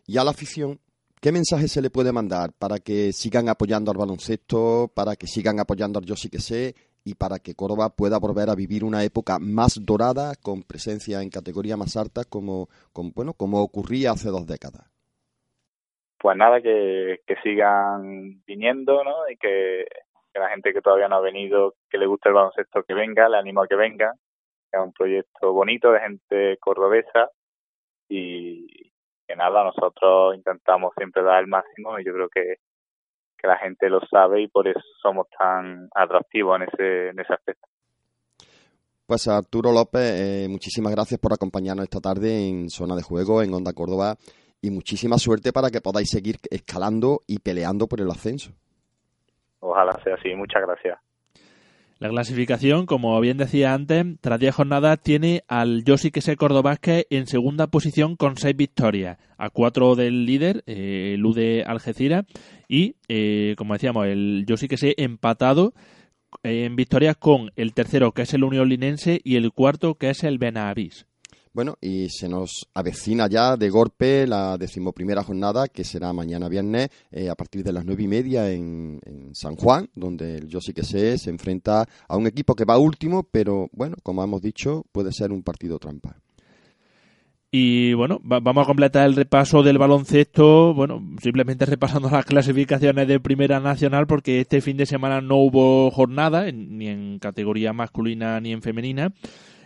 Y a la afición, ¿qué mensaje se le puede mandar para que sigan apoyando al baloncesto, para que sigan apoyando al Yo sí que sé y para que Córdoba pueda volver a vivir una época más dorada con presencia en categorías más altas como, bueno, como ocurría hace dos décadas?
pues nada que, que sigan viniendo no y que, que la gente que todavía no ha venido que le guste el baloncesto que venga le animo a que venga es un proyecto bonito de gente cordobesa y que nada nosotros intentamos siempre dar el máximo y yo creo que que la gente lo sabe y por eso somos tan atractivos en ese en ese aspecto.
Pues Arturo López, eh, muchísimas gracias por acompañarnos esta tarde en Zona de Juego, en Onda Córdoba, y muchísima suerte para que podáis seguir escalando y peleando por el ascenso.
ojalá sea así. Muchas gracias
La clasificación, como bien decía antes, tras 10 jornadas tiene al Yo sí que Córdoba Vázquez en segunda posición con 6 victorias, a 4 del líder, eh, el UD Algeciras, y, eh, como decíamos, el Yo sí que sé empatado eh, en victorias con el tercero, que es el Unión Linense, y el cuarto, que es el Benavís.
Bueno, y se nos avecina ya de golpe la decimoprimera jornada, que será mañana viernes eh, a partir de las nueve y media en, San Juan, donde el Yo sí que sé se enfrenta a un equipo que va último, pero bueno, como hemos dicho, puede ser un partido trampa.
Y bueno, va- vamos a completar el repaso del baloncesto, bueno, simplemente repasando las clasificaciones de Primera Nacional porque este fin de semana no hubo jornada, ni en categoría masculina ni en femenina.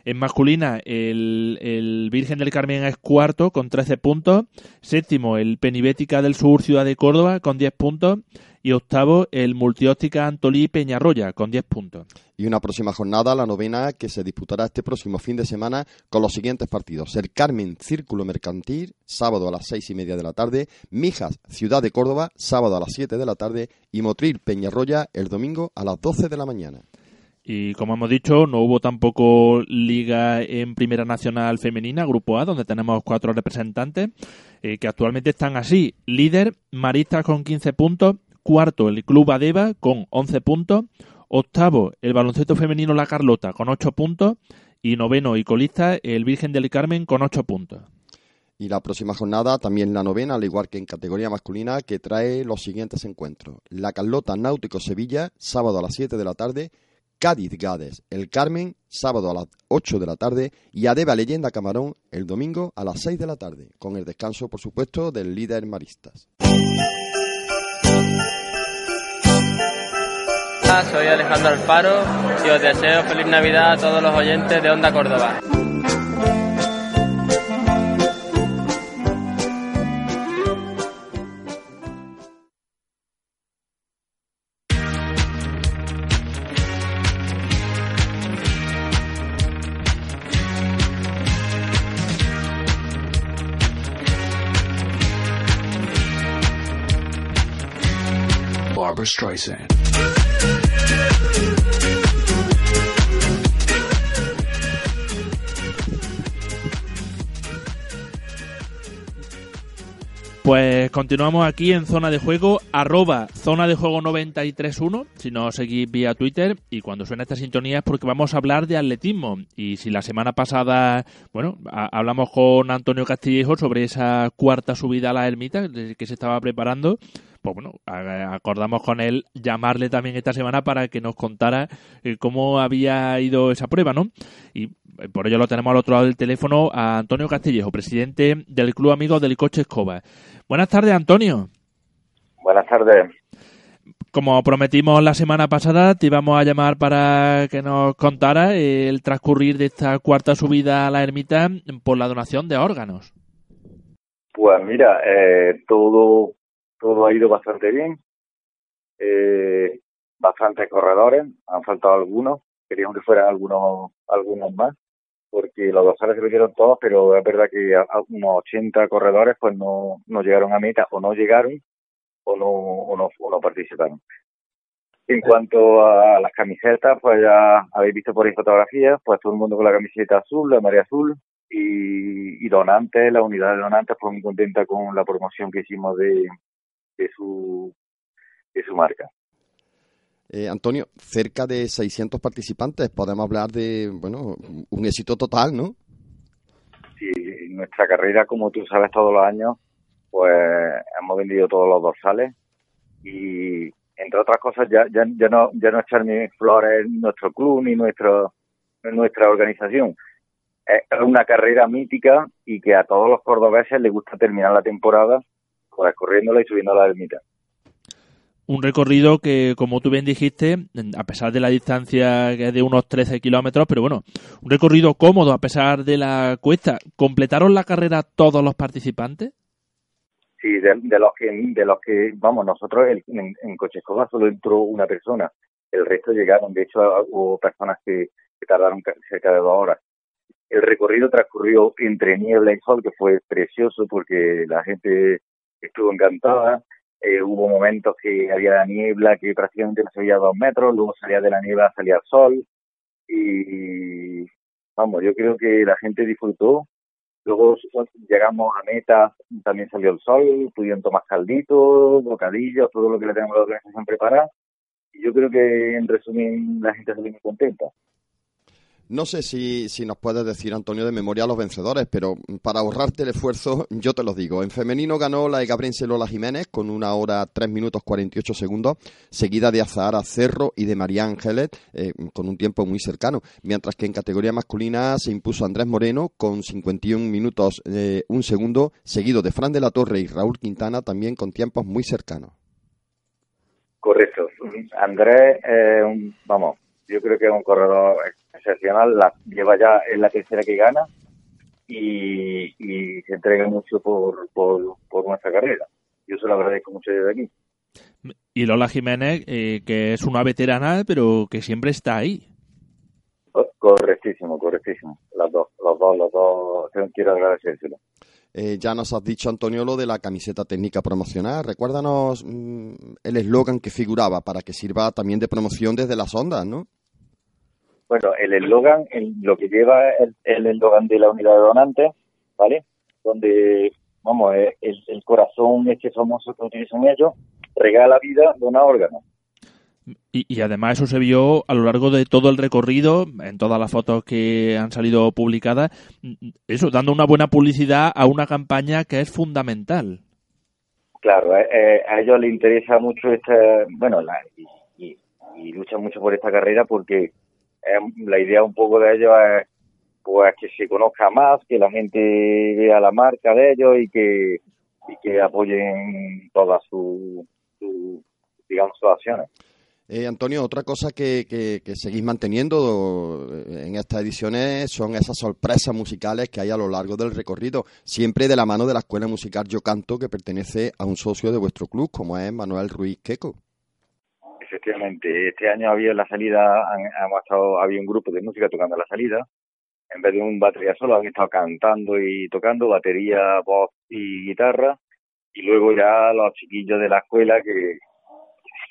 En masculina, el, el Virgen del Carmen es cuarto con 13 puntos. Séptimo, el Penibética del Sur Ciudad de Córdoba con 10 puntos. Y octavo, el Multióptica Antolí Peñarroya con 10 puntos.
Y una próxima jornada, la novena, que se disputará este próximo fin de semana con los siguientes partidos. El Carmen Círculo Mercantil, sábado a las seis y media de la tarde. Mijas, Ciudad de Córdoba, sábado a las siete de la tarde. Y Motril Peñarroya, el domingo a las doce de la mañana.
Y como hemos dicho, no hubo tampoco liga en Primera Nacional Femenina, Grupo A, donde tenemos cuatro representantes eh, que actualmente están así. Líder, Maristas con 15 puntos. Cuarto, el Club Adeva con 11 puntos. Octavo, el Baloncesto Femenino La Carlota con 8 puntos. Y noveno y colista, el Virgen del Carmen con 8 puntos.
Y la próxima jornada, también la novena, al igual que en categoría masculina, que trae los siguientes encuentros. La Carlota Náutico Sevilla, sábado a las 7 de la tarde. Cádiz Gades, El Carmen, sábado a las 8 de la tarde. Y Adeba Leyenda Camarón, el domingo a las 6 de la tarde. Con el descanso, por supuesto, del líder Maristas.
Soy Alejandro Alfaro y os deseo feliz Navidad a todos los oyentes de Onda Córdoba.
Pues continuamos aquí en Zona de Juego, arroba Zona de Juego 931, si nos seguís vía Twitter, y cuando suena esta sintonía es porque vamos a hablar de atletismo. Y si la semana pasada, bueno, hablamos con Antonio Castillejo sobre esa cuarta subida a la ermita que se estaba preparando, pues bueno, acordamos con él llamarle también esta semana para que nos contara eh, cómo había ido esa prueba, ¿no? Y eh, por ello lo tenemos al otro lado del teléfono a Antonio Castillejo, presidente del Club Amigos del Coche Escoba. Buenas tardes, Antonio.
Buenas tardes.
Como prometimos la semana pasada, te íbamos a llamar para que nos contara el transcurrir de esta cuarta subida a la ermita por la donación de órganos.
Pues mira, eh, todo, todo ha ido bastante bien. Eh, bastantes corredores, han faltado algunos. Queríamos que fueran algunos, algunos más, porque los dorsales se metieron todos, pero es verdad que unos 80 corredores pues no, no llegaron a meta, o no llegaron, o no, o no, o no participaron. En cuanto a las camisetas, pues ya habéis visto por ahí fotografías, pues todo el mundo con la camiseta azul, la María Azul, y, y donantes, la unidad de donantes, pues muy contenta con la promoción que hicimos de, de su de su marca.
Eh, Antonio, cerca de 600 participantes, podemos hablar de, bueno, un éxito total, ¿no?
Sí, nuestra carrera, como tú sabes, todos los años, pues hemos vendido todos los dorsales y entre otras cosas ya ya, ya no ya no echar ni flores nuestro club ni nuestro nuestra organización. Es una carrera mítica y que a todos los cordobeses les gusta terminar la temporada corriéndola y subiendo a la ermita.
Un recorrido que, como tú bien dijiste, a pesar de la distancia que es de unos 13 kilómetros, pero bueno, un recorrido cómodo a pesar de la cuesta. ¿Completaron la carrera todos los participantes?
Sí, de, de los que de los que vamos nosotros el- en, en solo entró una persona, el resto llegaron. De hecho hubo personas que, que tardaron ca- cerca de dos horas. El recorrido transcurrió entre niebla y sol, que fue precioso porque la gente estuvo encantada. Eh, hubo momentos que había niebla que prácticamente no se veía dos metros, luego salía de la niebla, salía el sol. Y vamos, yo creo que la gente disfrutó. Luego llegamos a meta, también salió el sol, pudieron tomar calditos, bocadillos, todo lo que le tenemos a la organización preparada. Y yo creo que, en resumen, la gente salió muy contenta.
No sé si, si nos puedes decir, Antonio, de memoria a los vencedores, pero para ahorrarte el esfuerzo, yo te lo digo. En femenino ganó la egabrense Lola Jiménez con una hora 3 minutos 48 segundos, seguida de Azahara Cerro y de María Ángeles eh, con un tiempo muy cercano. Mientras que en categoría masculina se impuso Andrés Moreno con 51 minutos eh, un segundo, seguido de Fran de la Torre y Raúl Quintana también con tiempos muy cercanos.
Correcto. Andrés, vamos, yo creo que es un corredor excepcional, la, lleva ya, es la tercera que gana y, y se entrega mucho por, por, por nuestra carrera. Yo se lo agradezco mucho desde aquí.
Y Lola Jiménez, eh, que es una veterana, pero que siempre está ahí.
Co- Correctísimo, correctísimo. Las dos, los dos, los dos, quiero agradecérselo.
Eh, ya nos has dicho, Antonio, lo de la camiseta técnica promocional. Recuérdanos mm, el eslogan que figuraba para que sirva también de promoción desde las ondas, ¿no?
Bueno, el eslogan, lo que lleva el eslogan de la unidad de donantes, ¿vale? Donde, vamos, eh, el, el corazón este famoso que utilizan ellos, regala vida, dona órganos.
Y, y además eso se vio a lo largo de todo el recorrido, en todas las fotos que han salido publicadas, eso, dando una buena publicidad a una campaña que es fundamental.
Claro, eh, eh, a ellos les interesa mucho esta, bueno, la, y, y- luchan mucho por esta carrera porque la idea un poco de ellos es pues que se conozca más, que la gente vea la marca de ellos y que y que apoyen todas sus su, digamos sus acciones.
Eh, Antonio, otra cosa que, que- seguís manteniendo eh, en estas ediciones son esas sorpresas musicales que hay a lo largo del recorrido, siempre de la mano de la Escuela Musical Yo Canto, que pertenece a un socio de vuestro club, como es Manuel Ruiz Queco.
Efectivamente, este año había la salida, han- estado, había un grupo de música tocando la salida. En vez de un batería solo, han estado cantando y tocando batería, voz y guitarra. Y luego ya los chiquillos de la escuela que,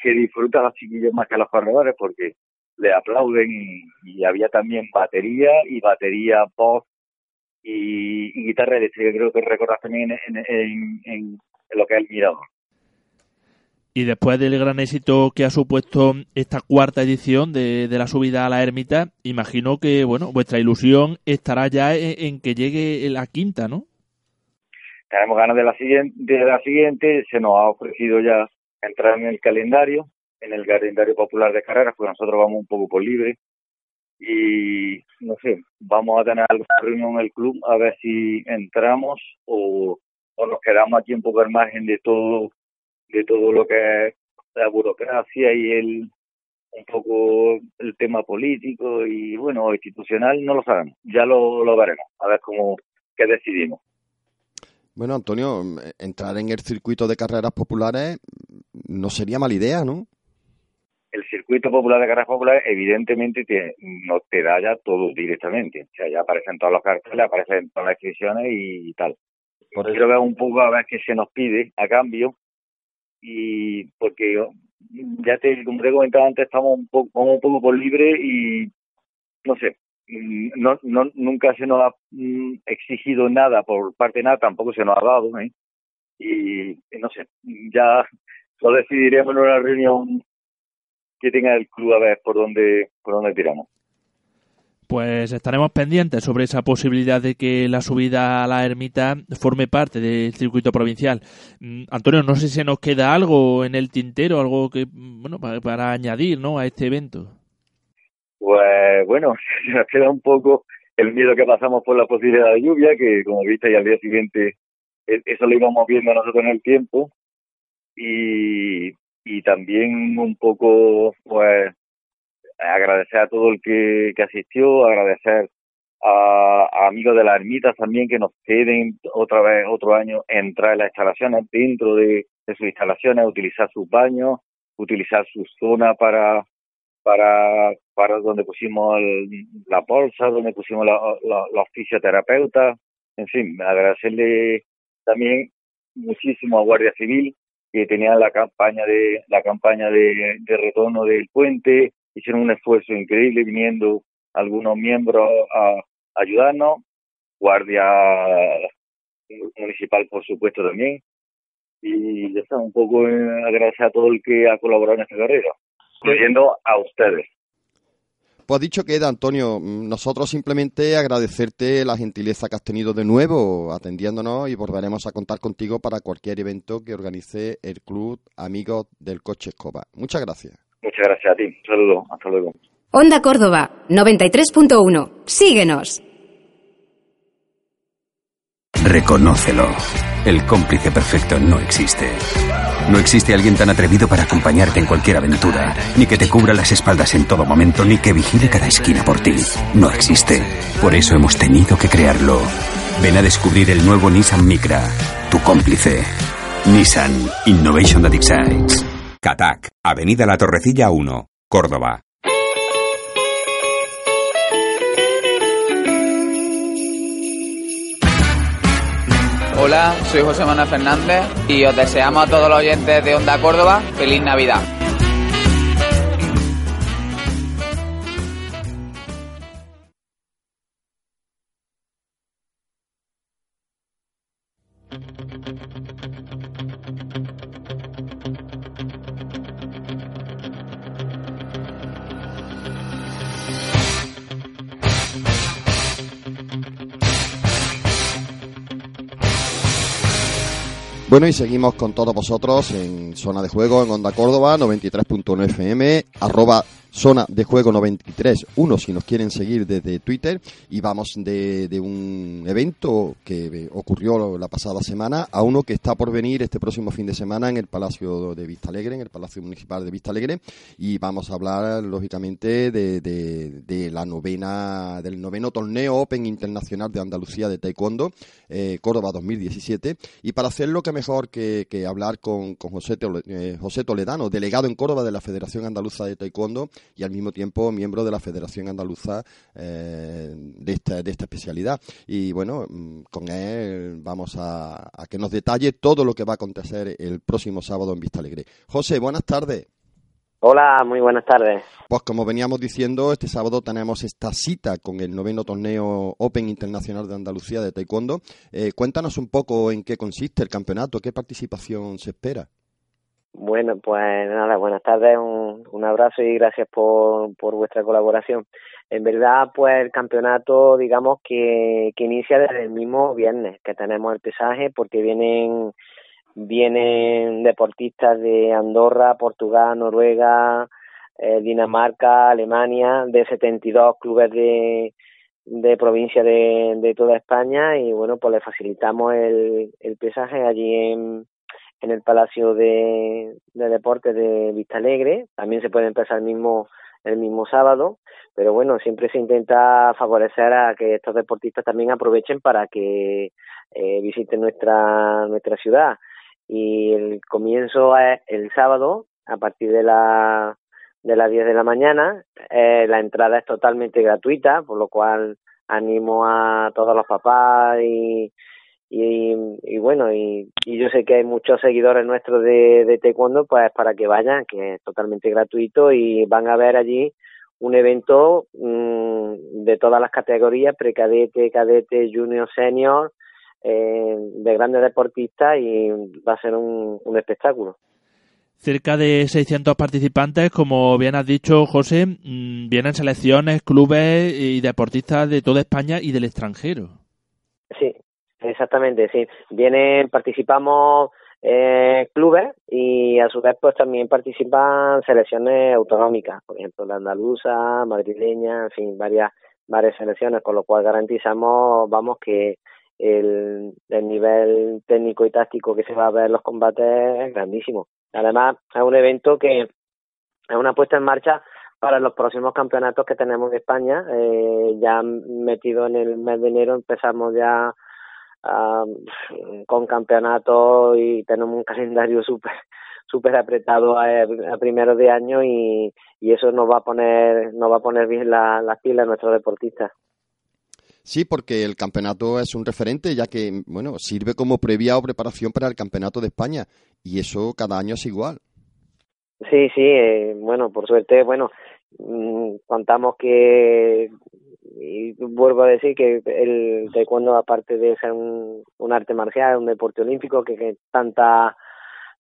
que disfruta a los chiquillos más que a los corredores porque le aplauden y, y había también batería y batería voz y, y guitarra eléctrica, creo que recordás también en, en, en, en lo que es el mirador.
Y después del gran éxito que ha supuesto esta cuarta edición de, de la subida a la ermita, imagino que bueno vuestra ilusión estará ya en, en que llegue la quinta, ¿no?
tenemos ganas de la siguiente, de la siguiente, se nos ha ofrecido ya entrar en el calendario, en el calendario popular de carreras, pues nosotros vamos un poco por libre y no sé, vamos a tener alguna reunión en el club a ver si entramos o, o nos quedamos aquí un poco al margen de todo, de todo lo que es la burocracia y el un poco el tema político y bueno institucional no lo sabemos. Ya lo, lo veremos a ver cómo qué decidimos
Bueno, Antonio, entrar en el circuito de carreras populares no sería mala idea, ¿no?
el circuito popular de carreras populares evidentemente te, no te da ya todo directamente. O sea, ya aparecen todos los carteles, aparecen todas las inscripciones y, tal. Por eso veo un poco a ver qué se nos pide a cambio y porque yo, ya te, como te he comentado antes, estamos un poco, un poco por libre y no sé, no, no nunca se nos ha mm, exigido nada por parte de nada, tampoco se nos ha dado, ¿eh? y, y no sé, ya lo decidiremos en una reunión que tenga el club a ver por dónde por dónde tiramos.
Pues estaremos pendientes sobre esa posibilidad de que la subida a la ermita forme parte del circuito provincial. Mm, Antonio, no sé si se nos queda algo en el tintero, algo que bueno para, para añadir, ¿no? A este evento.
Pues bueno, queda un poco el miedo que pasamos por la posibilidad de lluvia, que como viste y al día siguiente e- eso lo íbamos viendo nosotros en el tiempo. Y y también un poco pues agradecer a todo el que, que asistió, agradecer a, a, amigos de las ermitas también que nos ceden otra vez otro año entrar en las instalaciones dentro de, de sus instalaciones, utilizar sus baños, utilizar su zona para para para donde pusimos el, la bolsa, donde pusimos la, la, los en fin, agradecerle también muchísimo a Guardia Civil que tenían la campaña de la campaña de, retorno del puente, hicieron un esfuerzo increíble viniendo algunos miembros a, ayudarnos, guardia municipal por supuesto también, y ya está, un poco eh, agradecer a todo el que ha colaborado en esta carrera, incluyendo a ustedes.
Pues dicho queda, Antonio, nosotros simplemente agradecerte la gentileza que has tenido de nuevo atendiéndonos y volveremos a contar contigo para cualquier evento que organice el Club Amigos del Coche Escoba. Muchas gracias.
Muchas gracias a ti. Un saludo. Hasta luego.
Onda Córdoba, 93.1. Síguenos.
Reconócelo. El cómplice perfecto no existe. No existe alguien tan atrevido para acompañarte en cualquier aventura, ni que te cubra las espaldas en todo momento, ni que vigile cada esquina por ti. No existe. Por eso hemos tenido que crearlo. Ven a descubrir el nuevo Nissan Micra, tu cómplice. Nissan Innovation That Excites.
Catac, Avenida La Torrecilla 1, Córdoba.
Hola, soy José Manuel Fernández y os deseamos a todos los oyentes de Onda Córdoba feliz Navidad.
Bueno, y seguimos con todos vosotros en Zona de Juego en Onda Córdoba, 93.1 FM, arroba Zona de Juego 93, uno si nos quieren seguir desde Twitter, y vamos de, un evento que ocurrió la pasada semana a uno que está por venir este próximo fin de semana en el Palacio de Vista Alegre, en el Palacio Municipal de Vista Alegre, y vamos a hablar lógicamente de, la novena, del noveno torneo Open Internacional de Andalucía de Taekwondo, eh, Córdoba 2017, y para hacerlo que mejor que, que hablar con, con José, eh, José Toledano, delegado en Córdoba de la Federación Andaluza de Taekwondo, y al mismo tiempo miembro de la Federación Andaluza eh, de, esta, de esta especialidad. Y bueno, con él vamos a, a, que nos detalle todo lo que va a acontecer el próximo sábado en Vista Alegre. José, buenas tardes.
Hola, muy buenas tardes.
Pues como veníamos diciendo, este sábado tenemos esta cita con el noveno torneo Open Internacional de Andalucía de Taekwondo. Eh, cuéntanos un poco en qué consiste el campeonato, qué participación se espera.
Bueno, pues nada, buenas tardes, un, un abrazo y gracias por, por vuestra colaboración. En verdad, pues el campeonato, digamos que, que inicia desde el mismo viernes que tenemos el pesaje, porque vienen vienen deportistas de Andorra, Portugal, Noruega, eh, Dinamarca, Alemania, de 72 clubes de, de provincia de, de toda España y bueno, pues le facilitamos el, el pesaje allí en, en el Palacio de, de Deportes de Vista Alegre. También se puede empezar el mismo, el mismo sábado, pero bueno, siempre se intenta favorecer a que estos deportistas también aprovechen para que eh, visiten nuestra, nuestra ciudad y el comienzo es el sábado a partir de la de las 10 de la mañana. Eh, la entrada es totalmente gratuita, por lo cual animo a todos los papás y, y, y bueno, y, y, yo sé que hay muchos seguidores nuestros de, de Taekwondo, pues para que vayan, que es totalmente gratuito y van a ver allí un evento mmm, de todas las categorías, precadete, cadete, junior, senior, eh, de grandes deportistas y va a ser un, un espectáculo.
Cerca de 600 participantes, como bien has dicho, José, mmm, vienen selecciones, clubes y deportistas de toda España y del extranjero.
Sí, exactamente, sí. Vienen, participamos eh, clubes y a su vez pues también participan selecciones autonómicas, por ejemplo la andaluza, madrileña, en fin, varias varias selecciones, con lo cual garantizamos, vamos, que el, el nivel técnico y táctico que se va a ver en los combates es grandísimo. Además, es un evento que es una puesta en marcha para los próximos campeonatos que tenemos en España. Eh, ya metido en el mes de enero empezamos ya con campeonatos y tenemos un calendario súper súper apretado a, a primeros de año y, y eso nos va a poner nos va a poner bien las la pilas a nuestros deportistas.
Sí, porque el campeonato es un referente, ya que, bueno, sirve como previa o preparación para el campeonato de España. Y eso cada año es igual.
Sí, sí, eh, bueno, por suerte, bueno, mmm, contamos que, y vuelvo a decir que el taekwondo, aparte de ser un, arte marcial, un deporte olímpico, que, que tanta,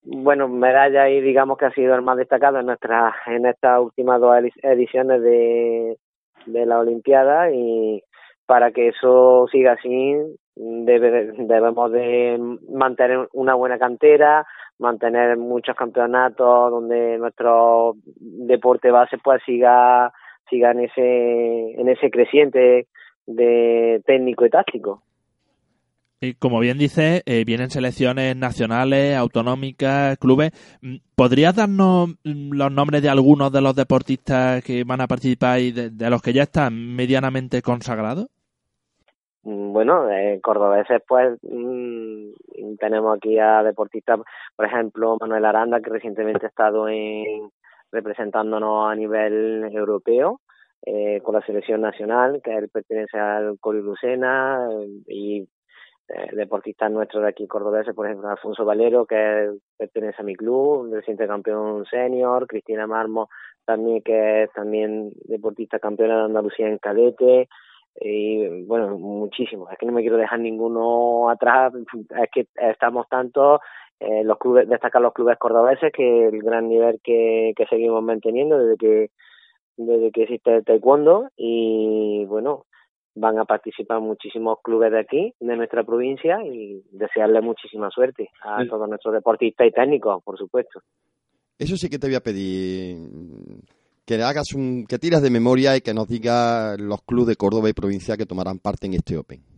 bueno, medalla y digamos que ha sido el más destacado en nuestras, en estas últimas dos ediciones de, de la Olimpiada y para que eso siga así debe, debemos de mantener una buena cantera, mantener muchos campeonatos donde nuestro deporte base pues siga siga en ese en ese creciente de técnico y táctico.
Y como bien dice, eh, vienen selecciones nacionales, autonómicas, clubes. ¿Podrías darnos los nombres de algunos de los deportistas que van a participar y de, de los que ya están medianamente consagrados?
bueno, eh, cordobeses pues mmm, tenemos aquí a deportistas, por ejemplo, Manuel Aranda, que recientemente ha estado en, representándonos a nivel europeo eh, con la selección nacional, que pertenece al Cori Lucena, eh, y eh, deportistas nuestros de aquí cordobeses, por ejemplo, Alfonso Valero, que pertenece a mi club, reciente campeón senior, Cristina Marmo, también que es también deportista campeona de Andalucía en cadete, y bueno, muchísimos. Es que no me quiero dejar ninguno atrás, es que estamos tanto eh, los clubes, destacar los clubes cordobeses que el gran nivel que, que seguimos manteniendo desde que desde que existe el taekwondo y bueno, van a participar muchísimos clubes de aquí, de nuestra provincia y desearle muchísima suerte a todos nuestros deportistas y técnicos, por supuesto.
Eso sí que te voy a pedir que hagas un, que tiras de memoria y que nos diga los clubes de Córdoba y provincia que tomarán parte en este Open.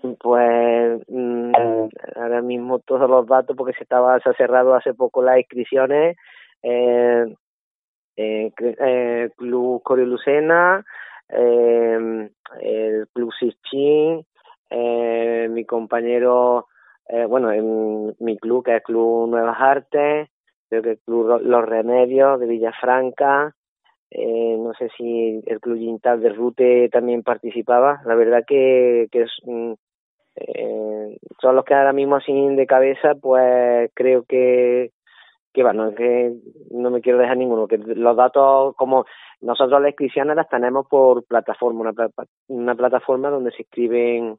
Pues mmm, ahora mismo todos los datos porque se estaba se ha cerrado hace poco las inscripciones eh, eh, eh, Club Corio Lucena, eh, el Club Sichín, eh, mi compañero, eh, bueno, en mi club que es Club Nuevas Artes, creo que el Club Los Remedios de Villafranca, eh, no sé si el Club Gintal de Rute también participaba, la verdad que, que es, eh, son los que ahora mismo así de cabeza, pues creo que que va, no es que no me quiero dejar ninguno, que los datos, como nosotros las inscripciones las tenemos por plataforma, una, una plataforma donde se inscriben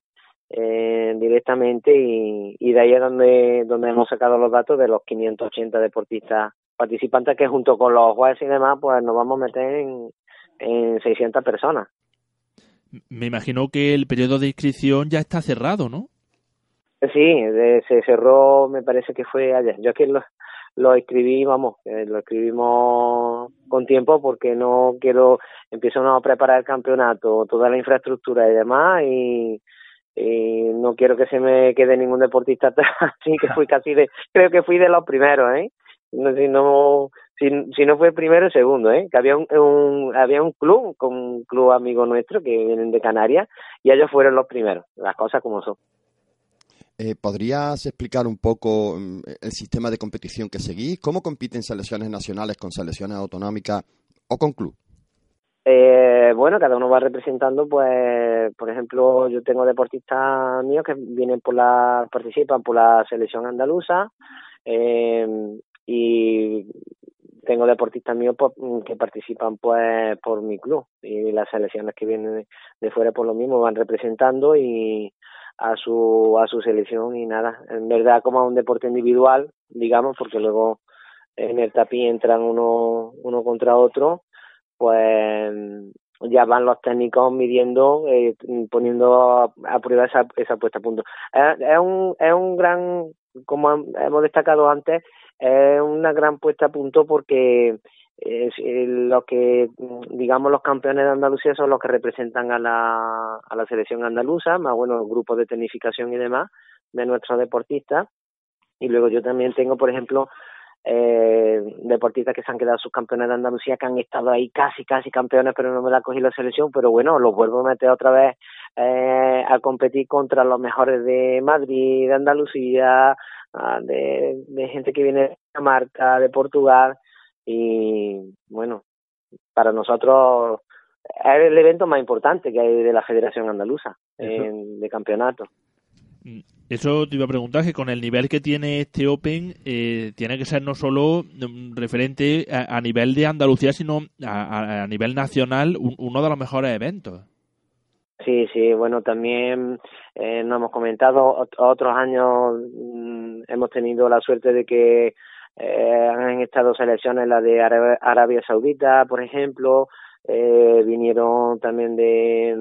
eh, directamente y, y de ahí es donde, donde hemos sacado los datos de los 580 deportistas participantes que junto con los jueces y demás, pues nos vamos a meter en, en 600 personas.
Me imagino que el periodo de inscripción ya está cerrado, ¿no?
Sí, se cerró, me parece que fue ayer. Yo aquí lo, lo escribí, vamos, eh, lo escribimos con tiempo porque no quiero, empiezo a preparar el campeonato, toda la infraestructura y demás y, no quiero que se me quede ningún deportista atrás, así que fui casi de, creo que fui de los primeros, ¿eh? No, si no, si, si no fue el primero, el segundo, ¿eh? Que había un, un, había un club, con un club amigo nuestro que vienen de Canarias y ellos fueron los primeros, las cosas como son.
Eh, ¿Podrías explicar un poco mm, el sistema de competición que seguís? ¿Cómo compiten selecciones nacionales con selecciones autonómicas o con club?
Eh, bueno, cada uno va representando, pues, por ejemplo, yo tengo deportistas míos que vienen por la, participan por la selección andaluza eh, y tengo deportistas míos pues, que participan pues por mi club. Y las selecciones que vienen de fuera por lo mismo van representando y a su a su selección y nada. En verdad como a un deporte individual digamos porque luego en el tapí entran uno uno contra otro pues ya van los técnicos midiendo eh, poniendo a, prueba esa esa puesta a punto. Es, un es un gran como hemos destacado antes es una gran puesta a punto porque es lo que digamos los campeones de Andalucía son los que representan a la, a la selección andaluza, más bueno, grupos de tecnificación y demás de nuestros deportistas. Y luego yo también tengo, por ejemplo, eh, deportistas que se han quedado subcampeones de Andalucía, que han estado ahí casi, casi campeones, pero no me la cogido la selección, pero bueno, los vuelvo a meter otra vez eh, a competir contra los mejores de Madrid, de Andalucía, ah, de, de gente que viene de Dinamarca, de Portugal, y bueno, para nosotros es el evento más importante que hay de la Federación Andaluza en, de campeonato.
Mm, eso te iba a preguntar, que con el nivel que tiene este Open, eh, tiene que ser no solo mm, referente a, nivel de Andalucía, sino a, nivel nacional, uno de los mejores eventos.
Sí, sí, bueno, también eh, nos hemos comentado, otros años mm, hemos tenido la suerte de que eh, han estado selecciones la de Arabia Saudita, por ejemplo, eh, vinieron también de,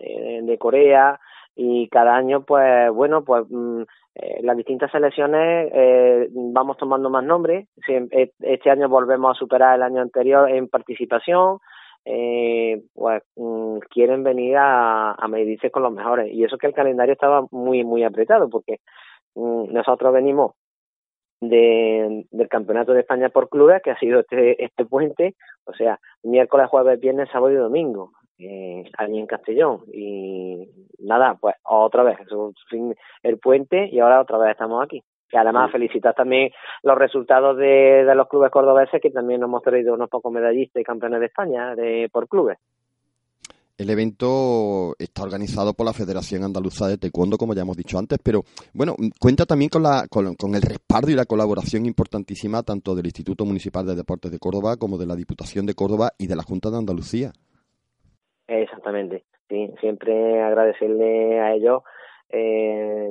eh, de Corea y cada año, pues bueno, pues mm, eh, las distintas selecciones eh, vamos tomando más nombres. E, este año volvemos a superar el año anterior en participación. Eh, pues mm, quieren venir a, a medirse con los mejores y eso que el calendario estaba muy muy apretado porque mm, nosotros venimos de, del Campeonato de España por clubes, que ha sido este, este puente, o sea, miércoles, jueves, viernes, sábado y domingo, eh, allí en Castellón. Y nada, pues otra vez, el puente y ahora otra vez estamos aquí. Y además felicitar también los resultados de, de los clubes cordobeses, que también hemos traído unos pocos medallistas y campeones de España de, por clubes.
El evento está organizado por la Federación Andaluza de Taekwondo, como ya hemos dicho antes, pero bueno, cuenta también con, la, con, el respaldo y la colaboración importantísima tanto del Instituto Municipal de Deportes de Córdoba como de la Diputación de Córdoba y de la Junta de Andalucía.
Exactamente, sí, siempre agradecerle a ellos eh,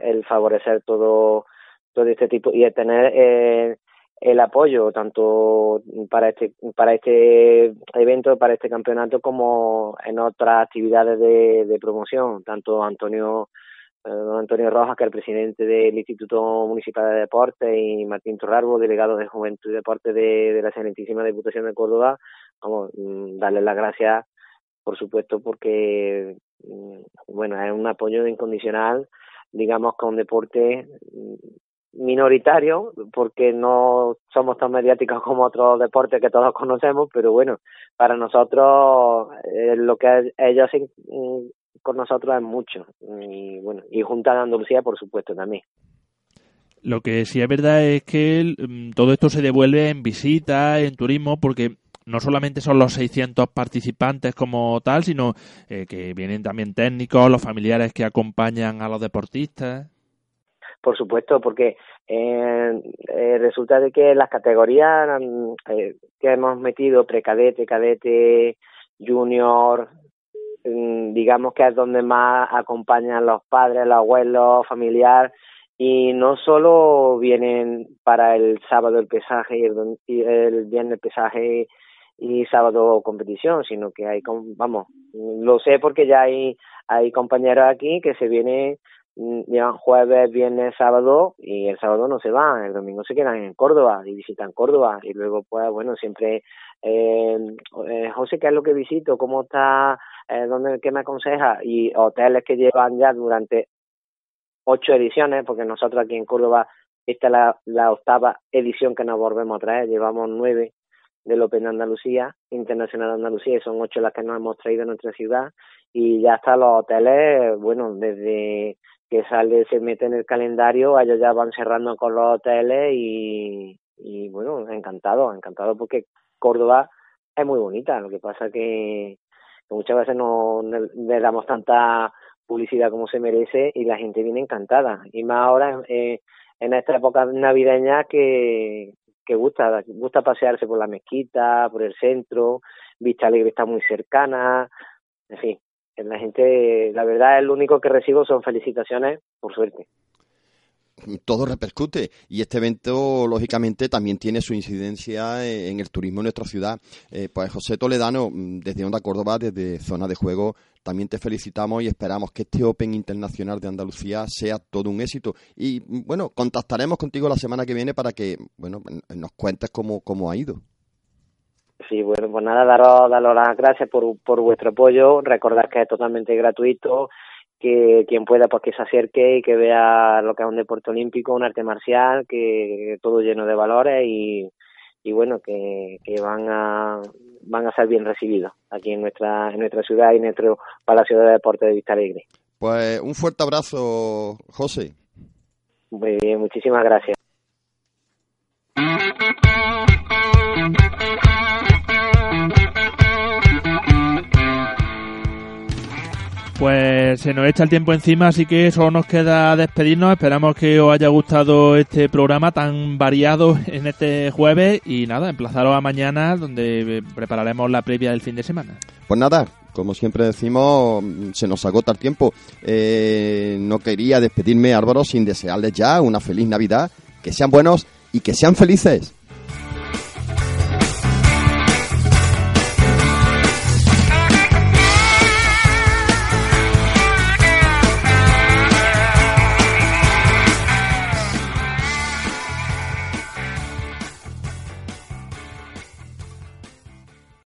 el favorecer todo todo este tipo y el tener eh, el apoyo tanto para este para este evento para este campeonato como en otras actividades de, promoción tanto Antonio eh, Antonio Rojas que es el presidente del Instituto Municipal de Deportes y Martín Torrarbo delegado de Juventud y Deporte de, la Excelentísima Diputación de Córdoba. Vamos mm, darles las gracias por supuesto porque mm, bueno es un apoyo incondicional digamos con deporte minoritario porque no somos tan mediáticos como otros deportes que todos conocemos, pero bueno, para nosotros eh, lo que ellos hacen mm, con nosotros es mucho y bueno, y Junta de Andalucía por supuesto también.
Lo que sí es verdad es que mm, todo esto se devuelve en visitas, en turismo, porque no solamente son los 600 participantes como tal, sino eh, que vienen también técnicos, los familiares que acompañan a los deportistas.
por supuesto, porque eh, eh, resulta de que las categorías mm, eh, que hemos metido, precadete, cadete, junior, mm, digamos que es donde más acompañan los padres, los abuelos, familiar, y no solo vienen para el sábado el pesaje y el, y el viernes el pesaje y sábado competición, sino que hay, vamos, lo sé porque ya hay, hay compañeros aquí que se vienen, llevan jueves, viernes, sábado y el sábado no se van, el domingo se quedan en Córdoba y visitan Córdoba y luego pues bueno, siempre, eh, eh José, ¿qué es lo que visito? ¿Cómo está? Eh, ¿Dónde, qué me aconseja? Y hoteles que llevan ya durante ocho ediciones, porque nosotros aquí en Córdoba, esta es la, la octava edición que nos volvemos a traer, llevamos nueve del Open de Andalucía, Internacional de Andalucía, y son ocho las que nos hemos traído a nuestra ciudad, y ya hasta los hoteles, bueno, desde que sale, se mete en el calendario, ellos ya van cerrando con los hoteles y, y bueno, encantado, encantado porque Córdoba es muy bonita, lo que pasa que, que muchas veces no le damos tanta publicidad como se merece y la gente viene encantada. Y más ahora eh, en esta época navideña que, que gusta, gusta pasearse por la mezquita, por el centro, Vista Alegre está muy cercana, en fin, la gente, la verdad, es lo único que recibo son felicitaciones, por suerte
todo repercute y este evento lógicamente también tiene su incidencia en el turismo en nuestra ciudad. Eh, pues José Toledano, mm, desde Onda Córdoba, desde Zona de Juego, también te felicitamos y esperamos que este Open Internacional de Andalucía sea todo un éxito. Y mm, bueno, contactaremos contigo la semana que viene para que bueno nos cuentes cómo, cómo ha ido.
Sí, bueno, pues nada, daros, daros las gracias por, por vuestro apoyo. Recordad que es totalmente gratuito que quien pueda pues que se acerque y que vea lo que es un deporte olímpico, un arte marcial, que todo lleno de valores y, y bueno, que, que van a van a ser bien recibidos aquí en nuestra en nuestra ciudad y en nuestro Palacio de Deportes de Vista Alegre.
Pues un fuerte abrazo, José.
Muy bien, muchísimas gracias.
Pues se nos echa el tiempo encima, así que solo nos queda despedirnos. Esperamos que os haya gustado este programa tan variado en este jueves y nada, emplazaros a mañana donde prepararemos la previa del fin de semana.
Pues nada, como siempre decimos, se nos agota el tiempo. Eh, no quería despedirme, Álvaro, sin desearles ya una feliz Navidad, que sean buenos y que sean felices.